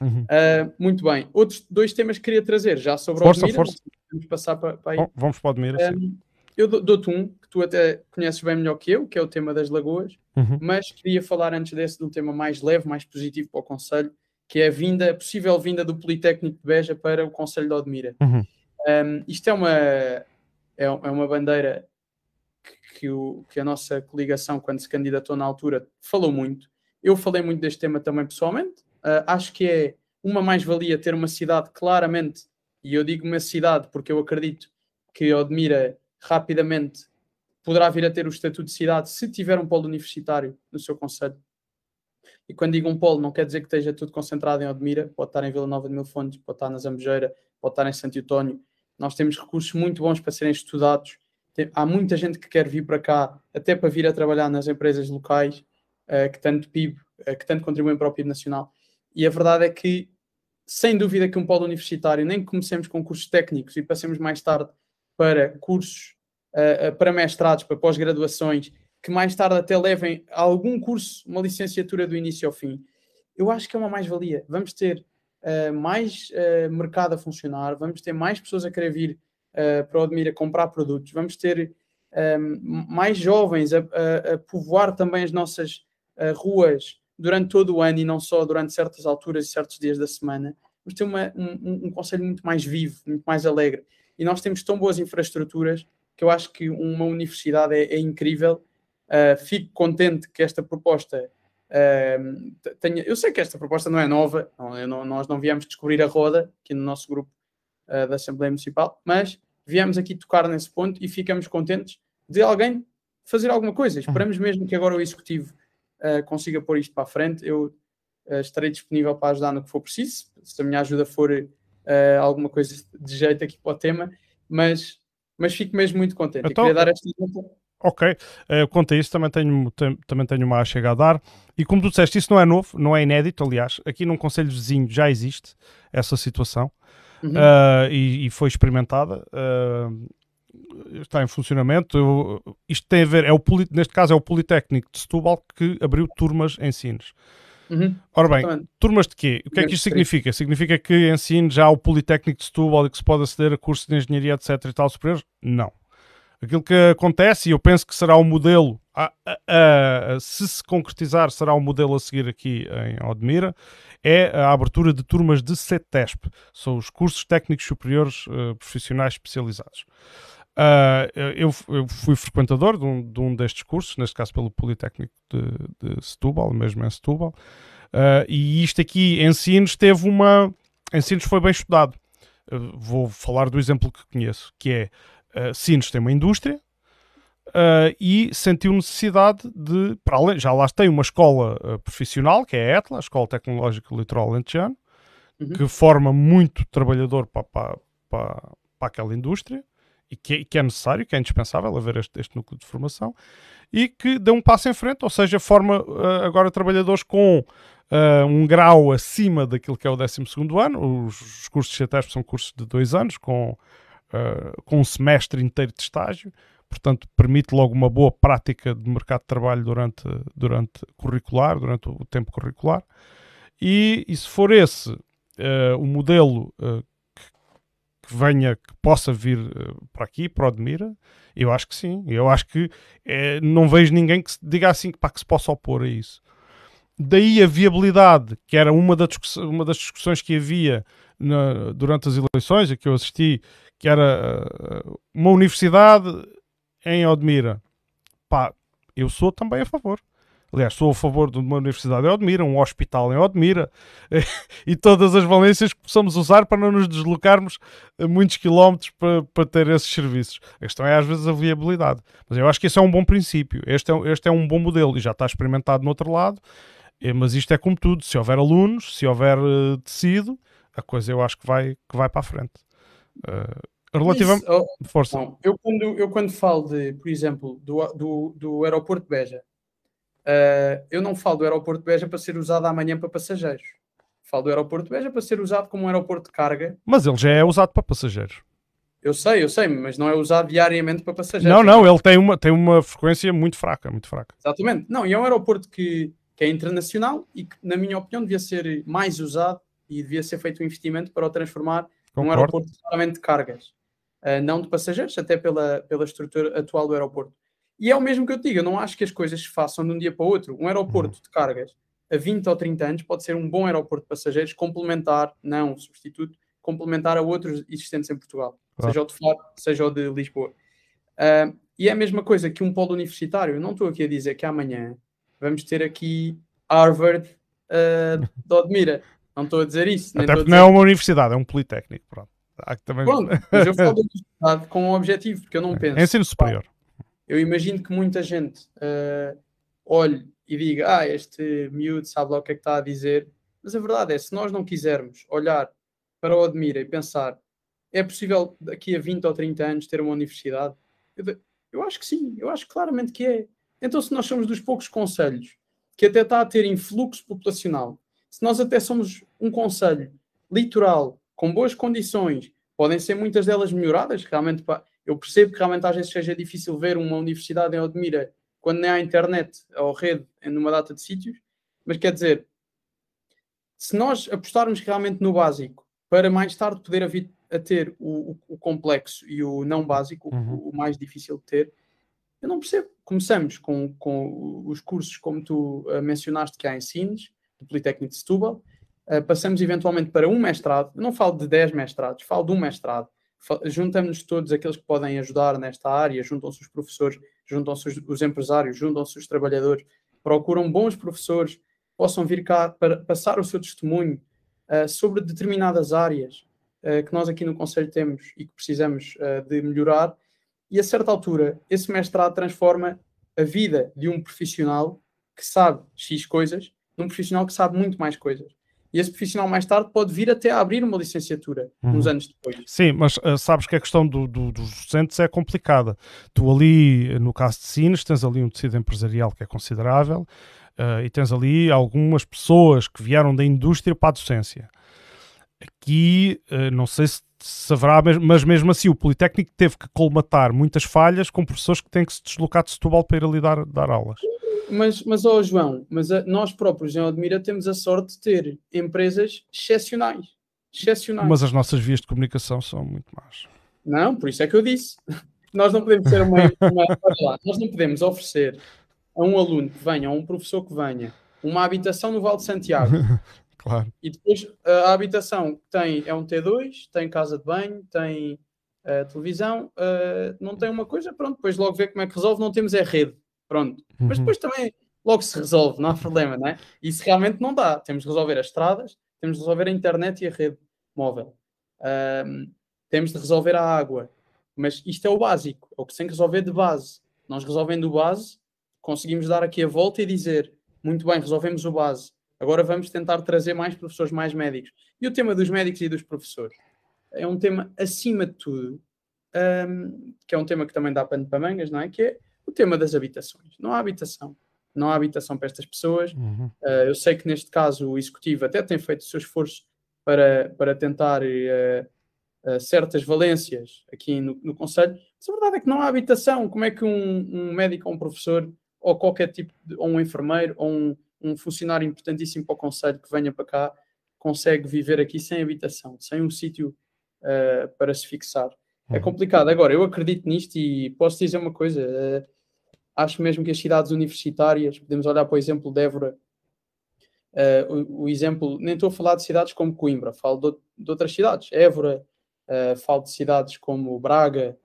Uhum. Ah, muito bem, outros dois temas que queria trazer já sobre Força, o Odmira, força. vamos passar para, para aí. Bom, vamos para o Admira. Um, eu dou- dou-te um que tu até conheces bem melhor que eu, que é o tema das lagoas, Uhum. mas queria falar antes desse de um tema mais leve, mais positivo para o Conselho, que é a vinda, a possível vinda do Politécnico de Beja para o Conselho de Odmira. Uhum. Um, isto é uma, é, é uma bandeira que, que o- que a nossa coligação, quando se candidatou na altura, falou muito. Eu falei muito deste tema também pessoalmente. Uh, acho que é uma mais-valia ter uma cidade claramente, e eu digo uma cidade porque eu acredito que Odmira rapidamente poderá vir a ter o estatuto de cidade se tiver um polo universitário no seu conselho. E quando digo um polo, não quer dizer que esteja tudo concentrado em Odmira, pode estar em Vila Nova de Mil Fontes, pode estar na Zambujeira, pode estar em Santo Eutónio. Nós temos recursos muito bons para serem estudados. Tem- há muita gente que quer vir para cá, até para vir a trabalhar nas empresas locais, eh, que tanto PIB, eh, que tanto contribuem para o PIB nacional. E a verdade é que, sem dúvida, que um polo universitário, nem que comecemos com cursos técnicos e passemos mais tarde para cursos, eh, para mestrados, para pós-graduações, que mais tarde até levem a algum curso, uma licenciatura do início ao fim, eu acho que é uma mais-valia. Vamos ter eh, mais eh, mercado a funcionar, vamos ter mais pessoas a querer vir para o Admira comprar produtos, vamos ter mais jovens a, a- a povoar também as nossas ruas durante todo o ano e não só durante certas alturas e certos dias da semana. Vamos ter uma- um, um, um conselho muito mais vivo, muito mais alegre. E nós temos tão boas infraestruturas que eu acho que uma universidade é, é incrível. Uh, fico contente que esta proposta te- tenha. Eu sei que esta proposta não é nova, não- não- nós não viemos descobrir a roda aqui no nosso grupo uh, da Assembleia Municipal, mas viemos aqui tocar nesse ponto e ficamos contentes de alguém fazer alguma coisa. Esperamos mesmo que agora o Executivo uh, consiga pôr isto para a frente. Eu uh, estarei disponível para ajudar no que for preciso, se a minha ajuda for uh, alguma coisa de jeito aqui para o tema, mas, mas fico mesmo muito contente. Então- queria dar esta. Ok, eh, quanto a isso também tenho, tem- também tenho uma chega a dar. E como tu disseste, isso não é novo, não é inédito, aliás. Aqui num Conselho Vizinho já existe essa situação Uhum. ah, e, e foi experimentada. ah, está em funcionamento. Eu- isto tem a ver, é o, neste caso é o Politécnico de Setúbal que abriu turmas em Sines. Uhum. Ora bem, turmas de quê? O que é que isto significa? Significa que em Sines já o Politécnico de Setúbal e que se pode aceder a cursos de engenharia, etc. e tal superiores? Não. Aquilo que acontece, e eu penso que será o modelo, a- a- a- se se concretizar, será o modelo a seguir aqui em Odmira, é a abertura de turmas de CETESP, são os cursos técnicos superiores eh, profissionais especializados. Ah, eu, eu fui frequentador de um, de um destes cursos, neste caso pelo Politécnico de, de Setúbal, mesmo em Setúbal, ah, e isto aqui, Ensinos, teve uma. Ensinos foi bem estudado. Uh, vou falar do exemplo que conheço, que é uh, Sines tem uma indústria uh, e sentiu necessidade de, para além, já lá tem uma escola uh, profissional, que é a ETLA, a Escola Tecnológica Litoral Alentejano, Uhum. que forma muito trabalhador para, para, para, para aquela indústria e que, é- que é necessário, que é indispensável haver este, este núcleo de formação e que dê um passo em frente, ou seja, forma uh, agora trabalhadores com uh, um grau acima daquilo que é o 12 ano. Os, os cursos de CETESP são cursos de dois anos, com, uh, com um semestre inteiro de estágio, portanto, permite logo uma boa prática de mercado de trabalho durante, durante curricular, durante o tempo curricular. E, e se for esse o modelo que, venha, que possa vir uh, para aqui, para o Admira, eu acho que sim. Eu acho que eh, não vejo ninguém que diga assim pá, que se possa opor a isso. Daí a viabilidade, que era uma, da uma das discussões que havia na- durante as eleições a que eu assisti, que era uh, uma universidade em Odmira. Pá, eu sou também a favor. Aliás, sou a favor de uma universidade em Odmira, um hospital em Odmira (laughs) e todas as valências que possamos usar para não nos deslocarmos muitos quilómetros para, para ter esses serviços. A questão é às vezes a viabilidade. Mas eu acho que esse é um bom princípio. Este é, este é um bom modelo e já está experimentado no outro lado. Eh, Mas isto é como tudo: se houver alunos, se houver eh, tecido, a coisa eu acho que vai, que vai para a frente. Uh, relativamente. Isso, oh, Força. Não, eu quando, eu quando falo de, por exemplo, do, do, do aeroporto de Beja, Uh, eu não falo do aeroporto de Beja para ser usado amanhã para passageiros. Falo do aeroporto de Beja para ser usado como um aeroporto de carga. Mas ele já é usado para passageiros. Eu sei, eu sei, mas não é usado diariamente para passageiros. Não, não, ele tem uma, tem uma frequência muito fraca, muito fraca. Exatamente. Não, e é um aeroporto que, que é internacional e que, na minha opinião, devia ser mais usado e devia ser feito um investimento para o transformar Concordo. num aeroporto claramente de cargas, uh, não de passageiros, até pela, pela estrutura atual do aeroporto. E é o mesmo que eu te digo, eu não acho que as coisas se façam de um dia para o outro. Um aeroporto uhum. de cargas a 20 ou 30 anos pode ser um bom aeroporto de passageiros, complementar, não substituto, complementar a outros existentes em Portugal, claro. seja o de Faro, seja o de Lisboa. Uh, e é a mesma coisa que um polo universitário. Eu não estou aqui a dizer que amanhã vamos ter aqui Harvard uh, de Odmira. Não estou a dizer isso. Até porque não é uma universidade, é um politécnico. Pronto. Também... Pronto, mas eu falo de universidade com um objetivo, porque eu não é, penso. Ensino superior. Eu imagino que muita gente uh, olhe e diga: Ah, este miúdo sabe lá o que é que está a dizer. Mas a verdade é: se nós não quisermos olhar para o Admira e pensar é possível daqui a 20 ou 30 anos ter uma universidade? Eu, eu acho que sim, eu acho claramente que é. Então, se nós somos dos poucos conselhos que até está a ter influxo populacional, se nós até somos um conselho litoral com boas condições, podem ser muitas delas melhoradas, realmente pá, eu percebo que realmente às vezes seja difícil ver uma universidade em Odmira quando nem há internet ou rede numa data de sítios, mas quer dizer, se nós apostarmos realmente no básico para mais tarde poder a, vir a ter o, o, o, complexo e o não básico, uhum. o, o, mais difícil de ter, eu não percebo. Começamos com, com os cursos como tu uh, mencionaste que há em Sines, do Politécnico de Setúbal, uh, passamos eventualmente para um mestrado, eu não falo de 10 mestrados, falo de um mestrado, juntamos-nos todos aqueles que podem ajudar nesta área, juntam-se os professores, juntam-se os, os, empresários, juntam-se os trabalhadores, procuram bons professores, possam vir cá para passar o seu testemunho uh, sobre determinadas áreas uh, que nós aqui no Conselho temos e que precisamos uh, de melhorar. E a certa altura, esse mestrado transforma a vida de um profissional que sabe X coisas num profissional que sabe muito mais coisas e esse profissional mais tarde pode vir até a abrir uma licenciatura uhum. uns anos depois. Sim, mas uh, sabes que a questão do, do, dos docentes é complicada. Tu ali, no caso de Sines, tens ali um tecido empresarial que é considerável uh, e tens ali algumas pessoas que vieram da indústria para a docência. Aqui, uh, não sei se, haverá, mas mesmo assim o Politécnico teve que colmatar muitas falhas com professores que têm que se deslocar de Setúbal para ir ali dar, dar aulas mas, mas oh, João, mas a, nós próprios em Odmira temos a sorte de ter empresas excepcionais. excepcionais. Mas as nossas vias de comunicação são muito más. Não, por isso é que eu disse. (laughs) Nós não podemos ser uma, uma lá, nós não podemos oferecer a um aluno que venha, a um professor que venha, uma habitação no Val de Santiago. (laughs) claro. E depois a habitação tem é um T2, tem casa de banho, tem uh, televisão, uh, não tem uma coisa, pronto, depois logo ver como é que resolve, não temos é rede. Pronto. Uhum. Mas depois também logo se resolve, não há problema, não é? Isso realmente não dá. Temos de resolver as estradas, temos de resolver a internet e a rede móvel. Um, temos de resolver a água. Mas isto é o básico, é o que se tem que resolver de base. Nós resolvendo o base, conseguimos dar aqui a volta e dizer: muito bem, resolvemos o base. Agora vamos tentar trazer mais professores, mais médicos. E o tema dos médicos e dos professores é um tema acima de tudo, um, que é um tema que também dá pano para mangas, não é? Que é o tema das habitações. Não há habitação. Não há habitação para estas pessoas. Uhum. Uh, eu sei que neste caso o executivo até tem feito o seu esforço para, para tentar uh, uh, certas valências aqui no, no Conselho, mas a verdade é que não há habitação. Como é que um, um médico ou um professor ou qualquer tipo de, ou um enfermeiro ou um, um funcionário importantíssimo para o Conselho que venha para cá consegue viver aqui sem habitação, sem um sítio para se fixar? É uhum. complicado. Agora, eu acredito nisto e posso dizer uma coisa acho mesmo que as cidades universitárias, podemos olhar para o exemplo de Évora, uh, o, o, exemplo, nem estou a falar de cidades como Coimbra, falo de, de outras cidades, Évora, uh, falo de cidades como Braga,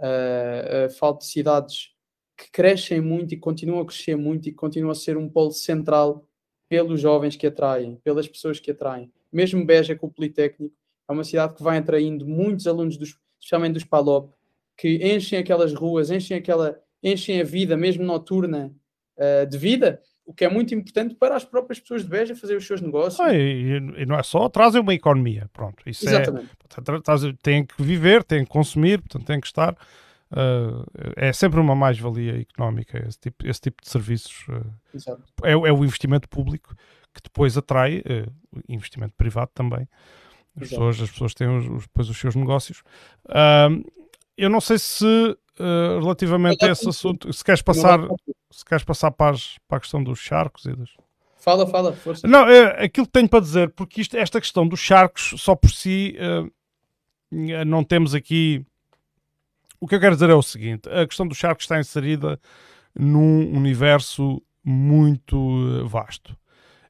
uh, falo de cidades que crescem muito e continuam a crescer muito e continuam a ser um polo central pelos jovens que atraem, pelas pessoas que atraem. Mesmo Beja com o Politécnico, é uma cidade que vai atraindo muitos alunos, dos, especialmente dos PALOP, que enchem aquelas ruas, enchem aquela, enchem a vida, mesmo noturna, uh, de vida, o que é muito importante para as próprias pessoas de Beja fazer os seus negócios. Ah, e, e, não é só, trazem uma economia, pronto. Isso é, Exatamente. É, tem que viver, tem que consumir, portanto tem que estar. Uh, é sempre uma mais-valia económica esse tipo, esse tipo de serviços. Exato. É, é o investimento público que depois atrai investimento privado também. As pessoas, as pessoas têm os, os, depois os seus negócios. Eu não sei se uh, relativamente a esse assunto, se queres passar, se queres passar para, as, para a questão dos charcos e dos. Fala, fala, força. Não, é aquilo que tenho para dizer, porque isto, esta questão dos charcos, só por si, uh, não temos aqui. O que eu quero dizer é o seguinte: a questão dos charcos está inserida num universo muito vasto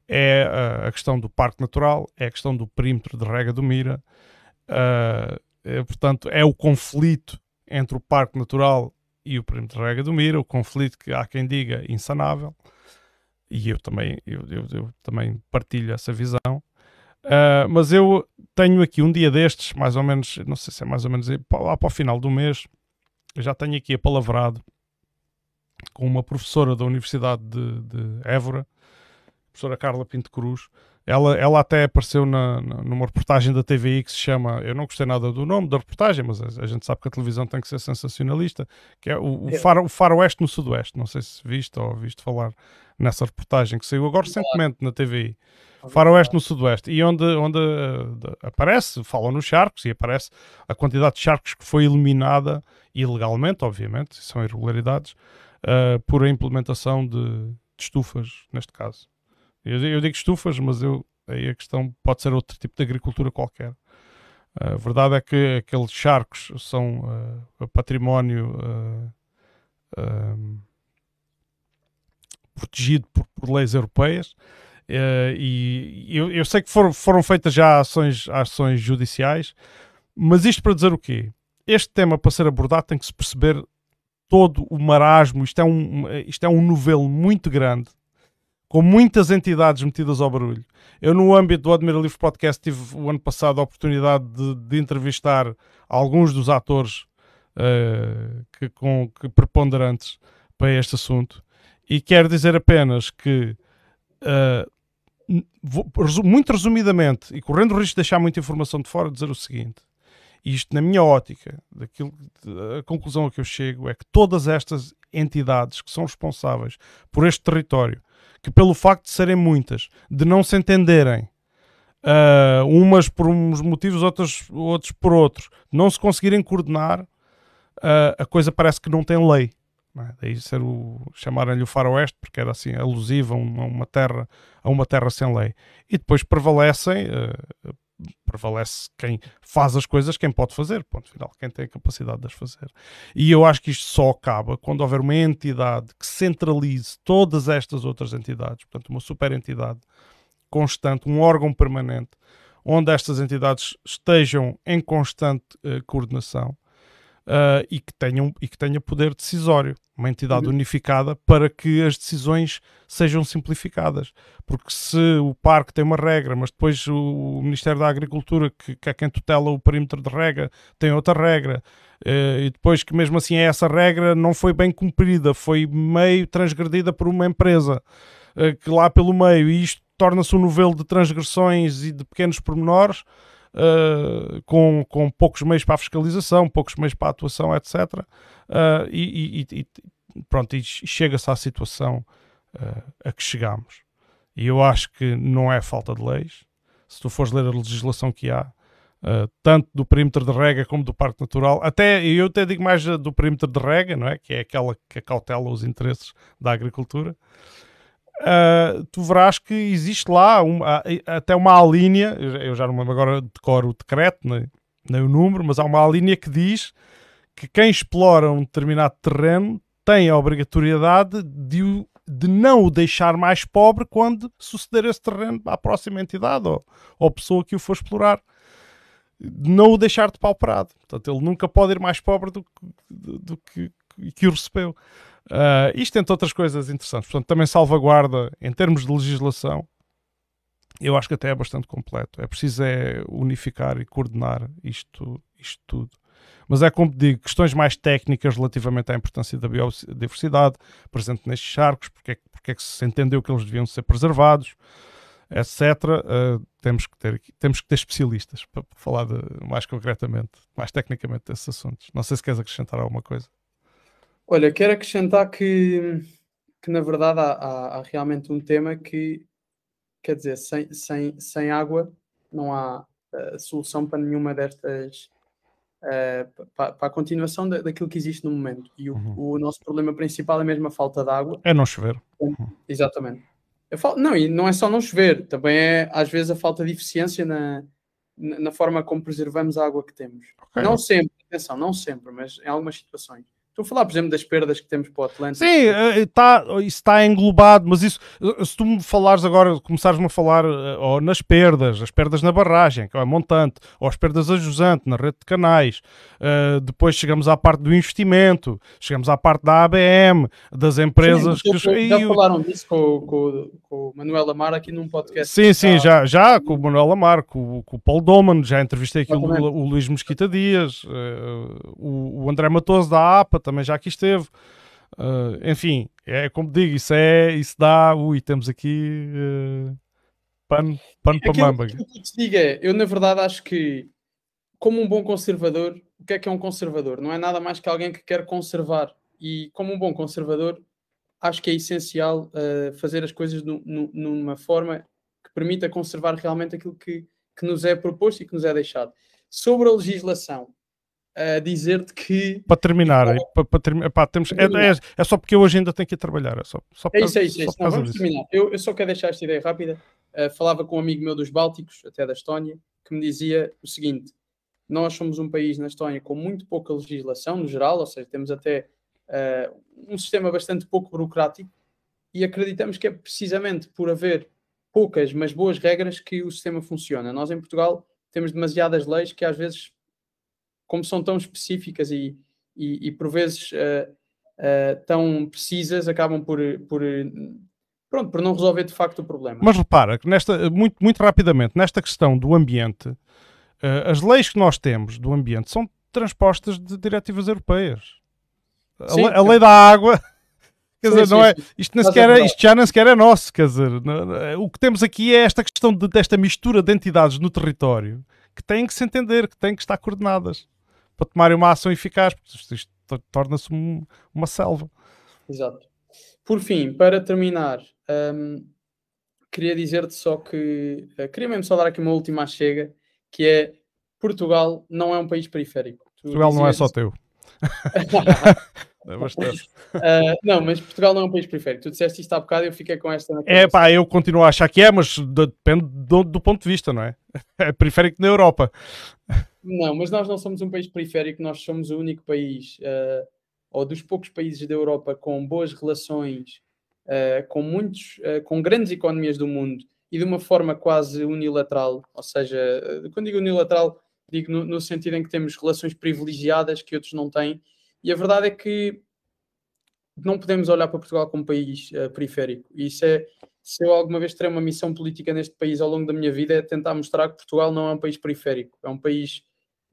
é a questão do parque natural, é a questão do perímetro de rega do Mira, uh, portanto, é o conflito entre o parque natural e o perímetro de rega do Mira, o conflito que há quem diga insanável, e eu também, eu, eu, eu também partilho essa visão. Uh, mas eu tenho aqui um dia destes, mais ou menos, não sei se é mais ou menos lá para o final do mês, já tenho aqui apalavrado com uma professora da Universidade de, de Évora, professora Carla Pinto Cruz. Ela, ela até apareceu na, numa reportagem da TVI que se chama. Eu não gostei nada do nome da reportagem, mas a, a gente sabe que a televisão tem que ser sensacionalista, que é o, o, é. faro, o Faroeste no Sudoeste. Não sei se viste ou viste falar nessa reportagem que saiu agora recentemente na TVI. Faroeste no Sudoeste, e onde, onde uh, aparece, falam nos charcos, e aparece a quantidade de charcos que foi eliminada ilegalmente, obviamente, são irregularidades, uh, por a implementação de, de estufas, neste caso. Eu, eu digo estufas, mas eu, aí a questão pode ser outro tipo de agricultura qualquer. A verdade é que aqueles charcos são uh, património uh, uh, protegido por, por, leis europeias e eu, eu, sei que foram, foram feitas já ações, ações judiciais, mas isto para dizer o quê? Este tema para ser abordado tem que se perceber todo o marasmo, isto é um, isto é um novelo muito grande com muitas entidades metidas ao barulho. Eu, no âmbito do Admira Podcast, tive o ano passado a oportunidade de, de entrevistar alguns dos atores uh, que, com, que preponderantes para este assunto e quero dizer apenas que, uh, vou, muito resumidamente, e correndo o risco de deixar muita informação de fora, dizer o seguinte: isto, na minha ótica, daquilo, a conclusão a que eu chego é que todas estas entidades que são responsáveis por este território que pelo facto de serem muitas, de não se entenderem, uh, umas por uns motivos, outras, outros por outros, não se conseguirem coordenar, uh, a coisa parece que não tem lei. Não é? Daí ser o chamarem-lhe o faroeste, porque era assim alusivo a uma terra, a uma terra sem lei. E depois prevalecem uh, prevalece quem faz as coisas, quem pode fazer, ponto final, quem tem a capacidade de as fazer. E eu acho que isto só acaba quando houver uma entidade que centralize todas estas outras entidades, portanto, uma super entidade constante, um órgão permanente, onde estas entidades estejam em constante uh, coordenação uh, e, que tenham, e que tenha poder decisório, uma entidade uhum. unificada para que as decisões sejam simplificadas. Porque se o parque tem uma regra, mas depois o, Ministério da Agricultura, que, que é quem tutela o perímetro de regra, tem outra regra, uh, e depois que mesmo assim essa regra não foi bem cumprida, foi meio transgredida por uma empresa uh, que lá pelo meio, e isto torna-se um novelo de transgressões e de pequenos pormenores, uh, com, com poucos meios para a fiscalização, poucos meios para a atuação, etc. Uh, eh, e, e, e, pronto, e chega-se à situação uh, a que chegamos. E eu acho que não é falta de leis. Se tu fores ler a legislação que há, Uh, tanto do perímetro de rega como do parque natural, até eu até digo mais do perímetro de rega, não é? que é aquela que cautela os interesses da agricultura, uh, tu verás que existe lá uma, até uma linha, eu já não lembro agora decoro o decreto, nem, nem o número, mas há uma linha que diz que quem explora um determinado terreno tem a obrigatoriedade de, de não o deixar mais pobre quando suceder esse terreno à próxima entidade ou, ou pessoa que o for explorar. Não o deixar de pauperado. Portanto, ele nunca pode ir mais pobre do, do, do que, que o recebeu. Uh, isto entre outras coisas interessantes. Portanto, também salvaguarda em termos de legislação. Eu acho que até é bastante completo. É preciso é unificar e coordenar isto, isto tudo. Mas é como digo, questões mais técnicas relativamente à importância da biodiversidade presente nestes charcos, porque é, porque é que se entendeu que eles deviam ser preservados, etc., uh, temos, que ter, temos que ter especialistas para, para falar de, mais concretamente, mais tecnicamente desses assuntos. Não sei se queres acrescentar alguma coisa. Olha, quero acrescentar que, que na verdade há, há, há realmente um tema que, quer dizer, sem, sem, sem água não há uh, solução para nenhuma destas. Uh, para, para, a continuação da, daquilo que existe no momento. E o, uhum. o, nosso problema principal é mesmo a falta de água. É não chover. Uhum. Exatamente. Falo, não, e não é só não chover, também é às vezes a falta de eficiência na, na forma como preservamos a água que temos. Okay. Não sempre, atenção, não sempre, mas em algumas situações. Estou a falar, por exemplo, das perdas que temos para o Atlântico. Sim, eh, tá, isso está englobado, mas isso, eh, se tu me falares agora, começares-me a falar eh, ou nas perdas, as perdas na barragem, que é montante, ou as perdas a jusante na rede de canais, uh, depois chegamos à parte do investimento, chegamos à parte da ABM, das empresas. Sim, que... Já falaram disso com, com, com, o Manuel Amar aqui num podcast. Sim, sim, já, já com o Manuel Amar, com, com o Paulo Doman, já entrevistei aqui o, o, Luís Mesquita Dias, uh, o, o André Matoso da APA também já aqui esteve. Uh, enfim, é como digo, isso é, isso dá, ui, temos aqui uh, pano, pano para mamba. O que eu te digo é, eu na verdade acho que, como um bom conservador, o que é que é um conservador? Não é nada mais que alguém que quer conservar. E como um bom conservador, acho que é essencial uh, fazer as coisas no, no, numa forma que permita conservar realmente aquilo que, que nos é proposto e que nos é deixado. Sobre a legislação, a dizer-te que. Para terminar, é, para, para pá, temos, é, é, é, só porque eu hoje ainda tenho que ir trabalhar. É, só, só é isso, é isso. É isso. Não, vamos disso. terminar. Eu, eu, só quero deixar esta ideia rápida. Uh, falava com um amigo meu dos Bálticos, até da Estónia, que me dizia o seguinte: nós somos um país na Estónia com muito pouca legislação no geral, ou seja, temos até uh, um sistema bastante pouco burocrático e acreditamos que é precisamente por haver poucas, mas boas regras que o sistema funciona. Nós em Portugal temos demasiadas leis que às vezes como são tão específicas e, e, e por vezes uh, uh, tão precisas, acabam por, por, pronto, por não resolver de facto o problema. Mas repara, que nesta, muito, muito rapidamente, nesta questão do ambiente, uh, as leis que nós temos do ambiente são transpostas de diretivas europeias. A, sim, a lei da água. (laughs) Quer dizer, sim, não é, isto, nem sequer é, isto já nem sequer é nosso. Quer dizer, o que temos aqui é esta questão de, desta mistura de entidades no território que têm que se entender, que têm que estar coordenadas para tomarem uma ação eficaz, porque isto, isto torna-se um, uma selva. Exato. Por fim, para terminar, um, queria dizer-te só que uh, queria mesmo só dar aqui uma última chega, que é Portugal não é um país periférico. Tu Portugal não é só teu. é bastante. Uh, não, mas Portugal não é um país periférico. Tu disseste isto há bocado e eu fiquei com esta. É pá, eu continuo a achar que é, mas depende do, do, ponto de vista, não é? (laughs) É periférico na Europa. Não, mas nós não somos um país periférico, nós somos o único país, uh, ou dos poucos países da Europa com boas relações, uh, com muitos, uh, com grandes economias do mundo e de uma forma quase unilateral, ou seja, quando digo unilateral, digo no, no, sentido em que temos relações privilegiadas que outros não têm, e a verdade é que não podemos olhar para Portugal como um país periférico, e isso é, se eu alguma vez terei uma missão política neste país ao longo da minha vida, é tentar mostrar que Portugal não é um país periférico, é um país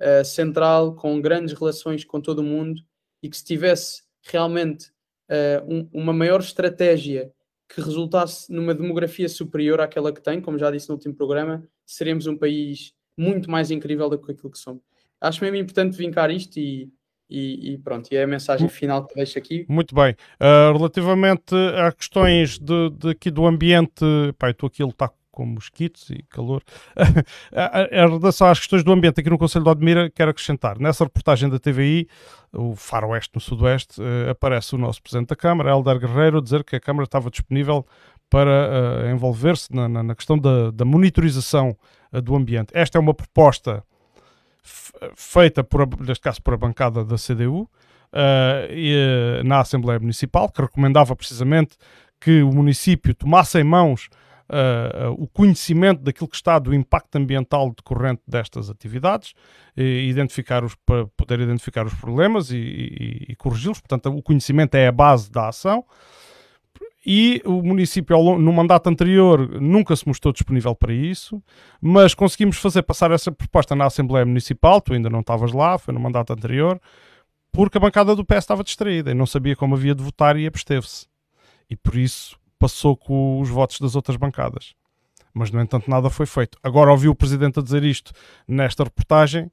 uh, central, com grandes relações com todo o mundo e que se tivesse realmente uh, um, uma maior estratégia que resultasse numa demografia superior àquela que tem, como já disse no último programa, seríamos um país muito mais incrível do que aquilo que somos. Acho mesmo importante vincar isto e, e, e, pronto, e é a mensagem final que deixo aqui. Muito bem. Uh, relativamente a questões de, de, aqui do ambiente, pá, estou aqui a lutar com mosquitos e calor. (laughs) em relação às questões do ambiente aqui no Conselho de Odmira, quero acrescentar. Nessa reportagem da TVI, o Faroeste no Sudoeste, uh, aparece o nosso Presidente da Câmara, Helder Guerreiro, a dizer que a Câmara estava disponível para uh, envolver-se na, na, na, questão da, da monitorização uh, do ambiente. Esta é uma proposta feita, por, neste caso, por a bancada da CDU, e, na Assembleia Municipal, que recomendava precisamente que o município tomasse em mãos uh, o conhecimento daquilo que está do impacto ambiental decorrente destas atividades, e identificar os, para poder identificar os problemas e, e, e corrigi-los. Portanto, o conhecimento é a base da ação. E o município, no mandato anterior, nunca se mostrou disponível para isso, mas conseguimos fazer passar essa proposta na Assembleia Municipal. Tu ainda não estavas lá, foi no mandato anterior, porque a bancada do PS estava distraída e não sabia como havia de votar e absteve-se. E por isso passou com os votos das outras bancadas. Mas, no entanto, nada foi feito. Agora ouvi o Presidente a dizer isto nesta reportagem,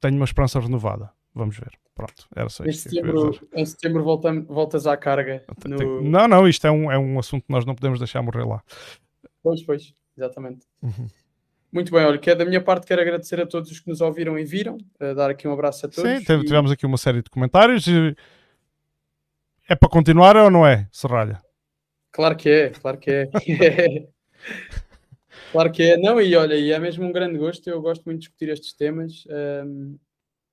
tenho uma esperança renovada. Vamos ver. Pronto, era só isto. setembro, em setembro voltam, voltas à carga. Tem- No... tem- Não, não, isto é um, é um assunto que nós não podemos deixar morrer lá. Pois, pois, exatamente. Uhum. Muito bem, olha, que é da minha parte, quero agradecer a todos os que nos ouviram e viram, eh, dar aqui um abraço a todos. Sim, tive- e- tivemos aqui uma série de comentários. e É para continuar ou não é, Serralha? Claro que é, claro que é. (laughs) claro que é. Não, e olha, e é mesmo um grande gosto, eu gosto muito de discutir estes temas ehm,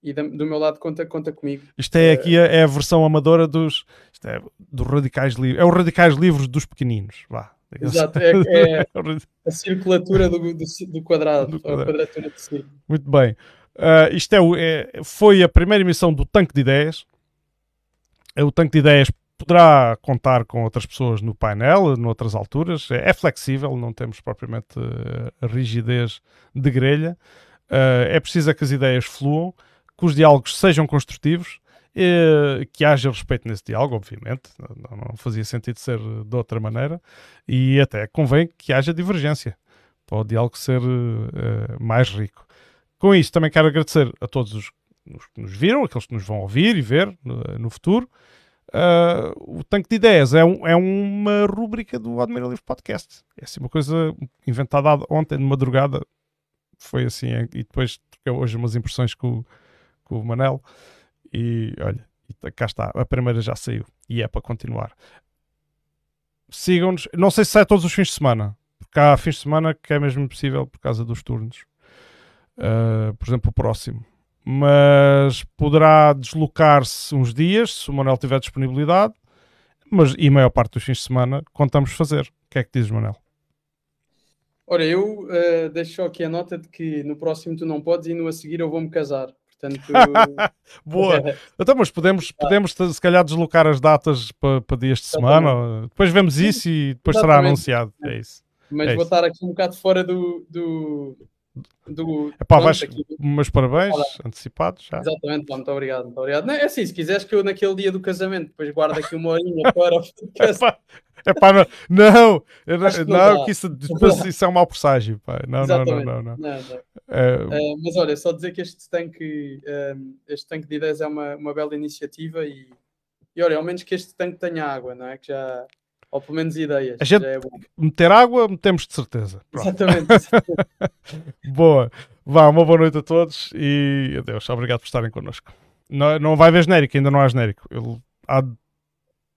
e da- do meu lado conta, conta comigo. Isto é aqui a, é a versão amadora dos, isto é, dos radicais livres. É os radicais livres dos pequeninos. Vá. Exato, (laughs) é, é o radi- a circulatura do, do, do quadrado, Do a quadrado. quadratura do círculo. Muito bem. Ah, isto é, o- é- foi a primeira emissão do Tanque de Ideias. Eh, O Tanque de Ideias poderá contar com outras pessoas no painel, noutras alturas. É, é flexível, não temos propriamente eh, rigidez de grelha. Ah, é preciso é que as ideias fluam, que os diálogos sejam construtivos, eh, que haja respeito nesse diálogo, obviamente. Não, fazia sentido ser de outra maneira. E até convém que haja divergência para o diálogo ser eh, mais rico. Com isso, também quero agradecer a todos os, que nos viram, aqueles que nos vão ouvir e ver no futuro. Ah, o Tanque de Ideias é, um- é uma rúbrica do Admira Livre Podcast. É assim uma coisa inventada ontem de madrugada. Foi assim, eh, e depois troquei hoje umas impressões com, com o Manel. E olha, tá- cá está, a primeira já saiu e é para continuar. Sigam-nos, não sei se sai todos os fins de semana, porque há fins de semana que é mesmo impossível por causa dos turnos. Uh, por exemplo, o próximo. Mas poderá deslocar-se uns dias, se o Manel tiver disponibilidade. Mas, e a maior parte dos fins de semana contamos fazer. O que é que dizes, Manel? Ora, eu eh, deixo aqui a nota de que no próximo tu não podes e no a seguir eu vou-me casar. Portanto, (laughs) Boa! (laughs) Então, mas podemos, podemos se calhar deslocar as datas para, para dias de semana. ou- Depois vemos isso e depois será Exatamente. anunciado. É isso. mas É vou isso. estar aqui um bocado fora do. do, do Epá, vais, aqui. meus parabéns antecipados já. Exatamente, pá, muito obrigado, muito obrigado. Não, é assim, se quiseres que eu naquele dia do casamento depois guarde aqui uma horinha (laughs) para o podcast, Epá, não, não, eu que não não, que isso, (laughs) depois isso é um mau presságio. Pá. Não, não, não, não, não. Não, não. É, Uh, mas olha, só dizer que este tanque, um, este tanque de ideias é uma, uma bela iniciativa e, e olha, ao menos que este tanque tenha água, não é? Que já, ou pelo menos ideias. A gente- é meter água, metemos de certeza. Pronto. Exatamente. (laughs) exatamente. Boa. Vá, uma boa noite a todos e adeus. Obrigado por estarem connosco. Não, não vai haver genérico, ainda não há genérico. Ele há,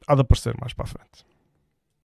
há de aparecer mais para a frente.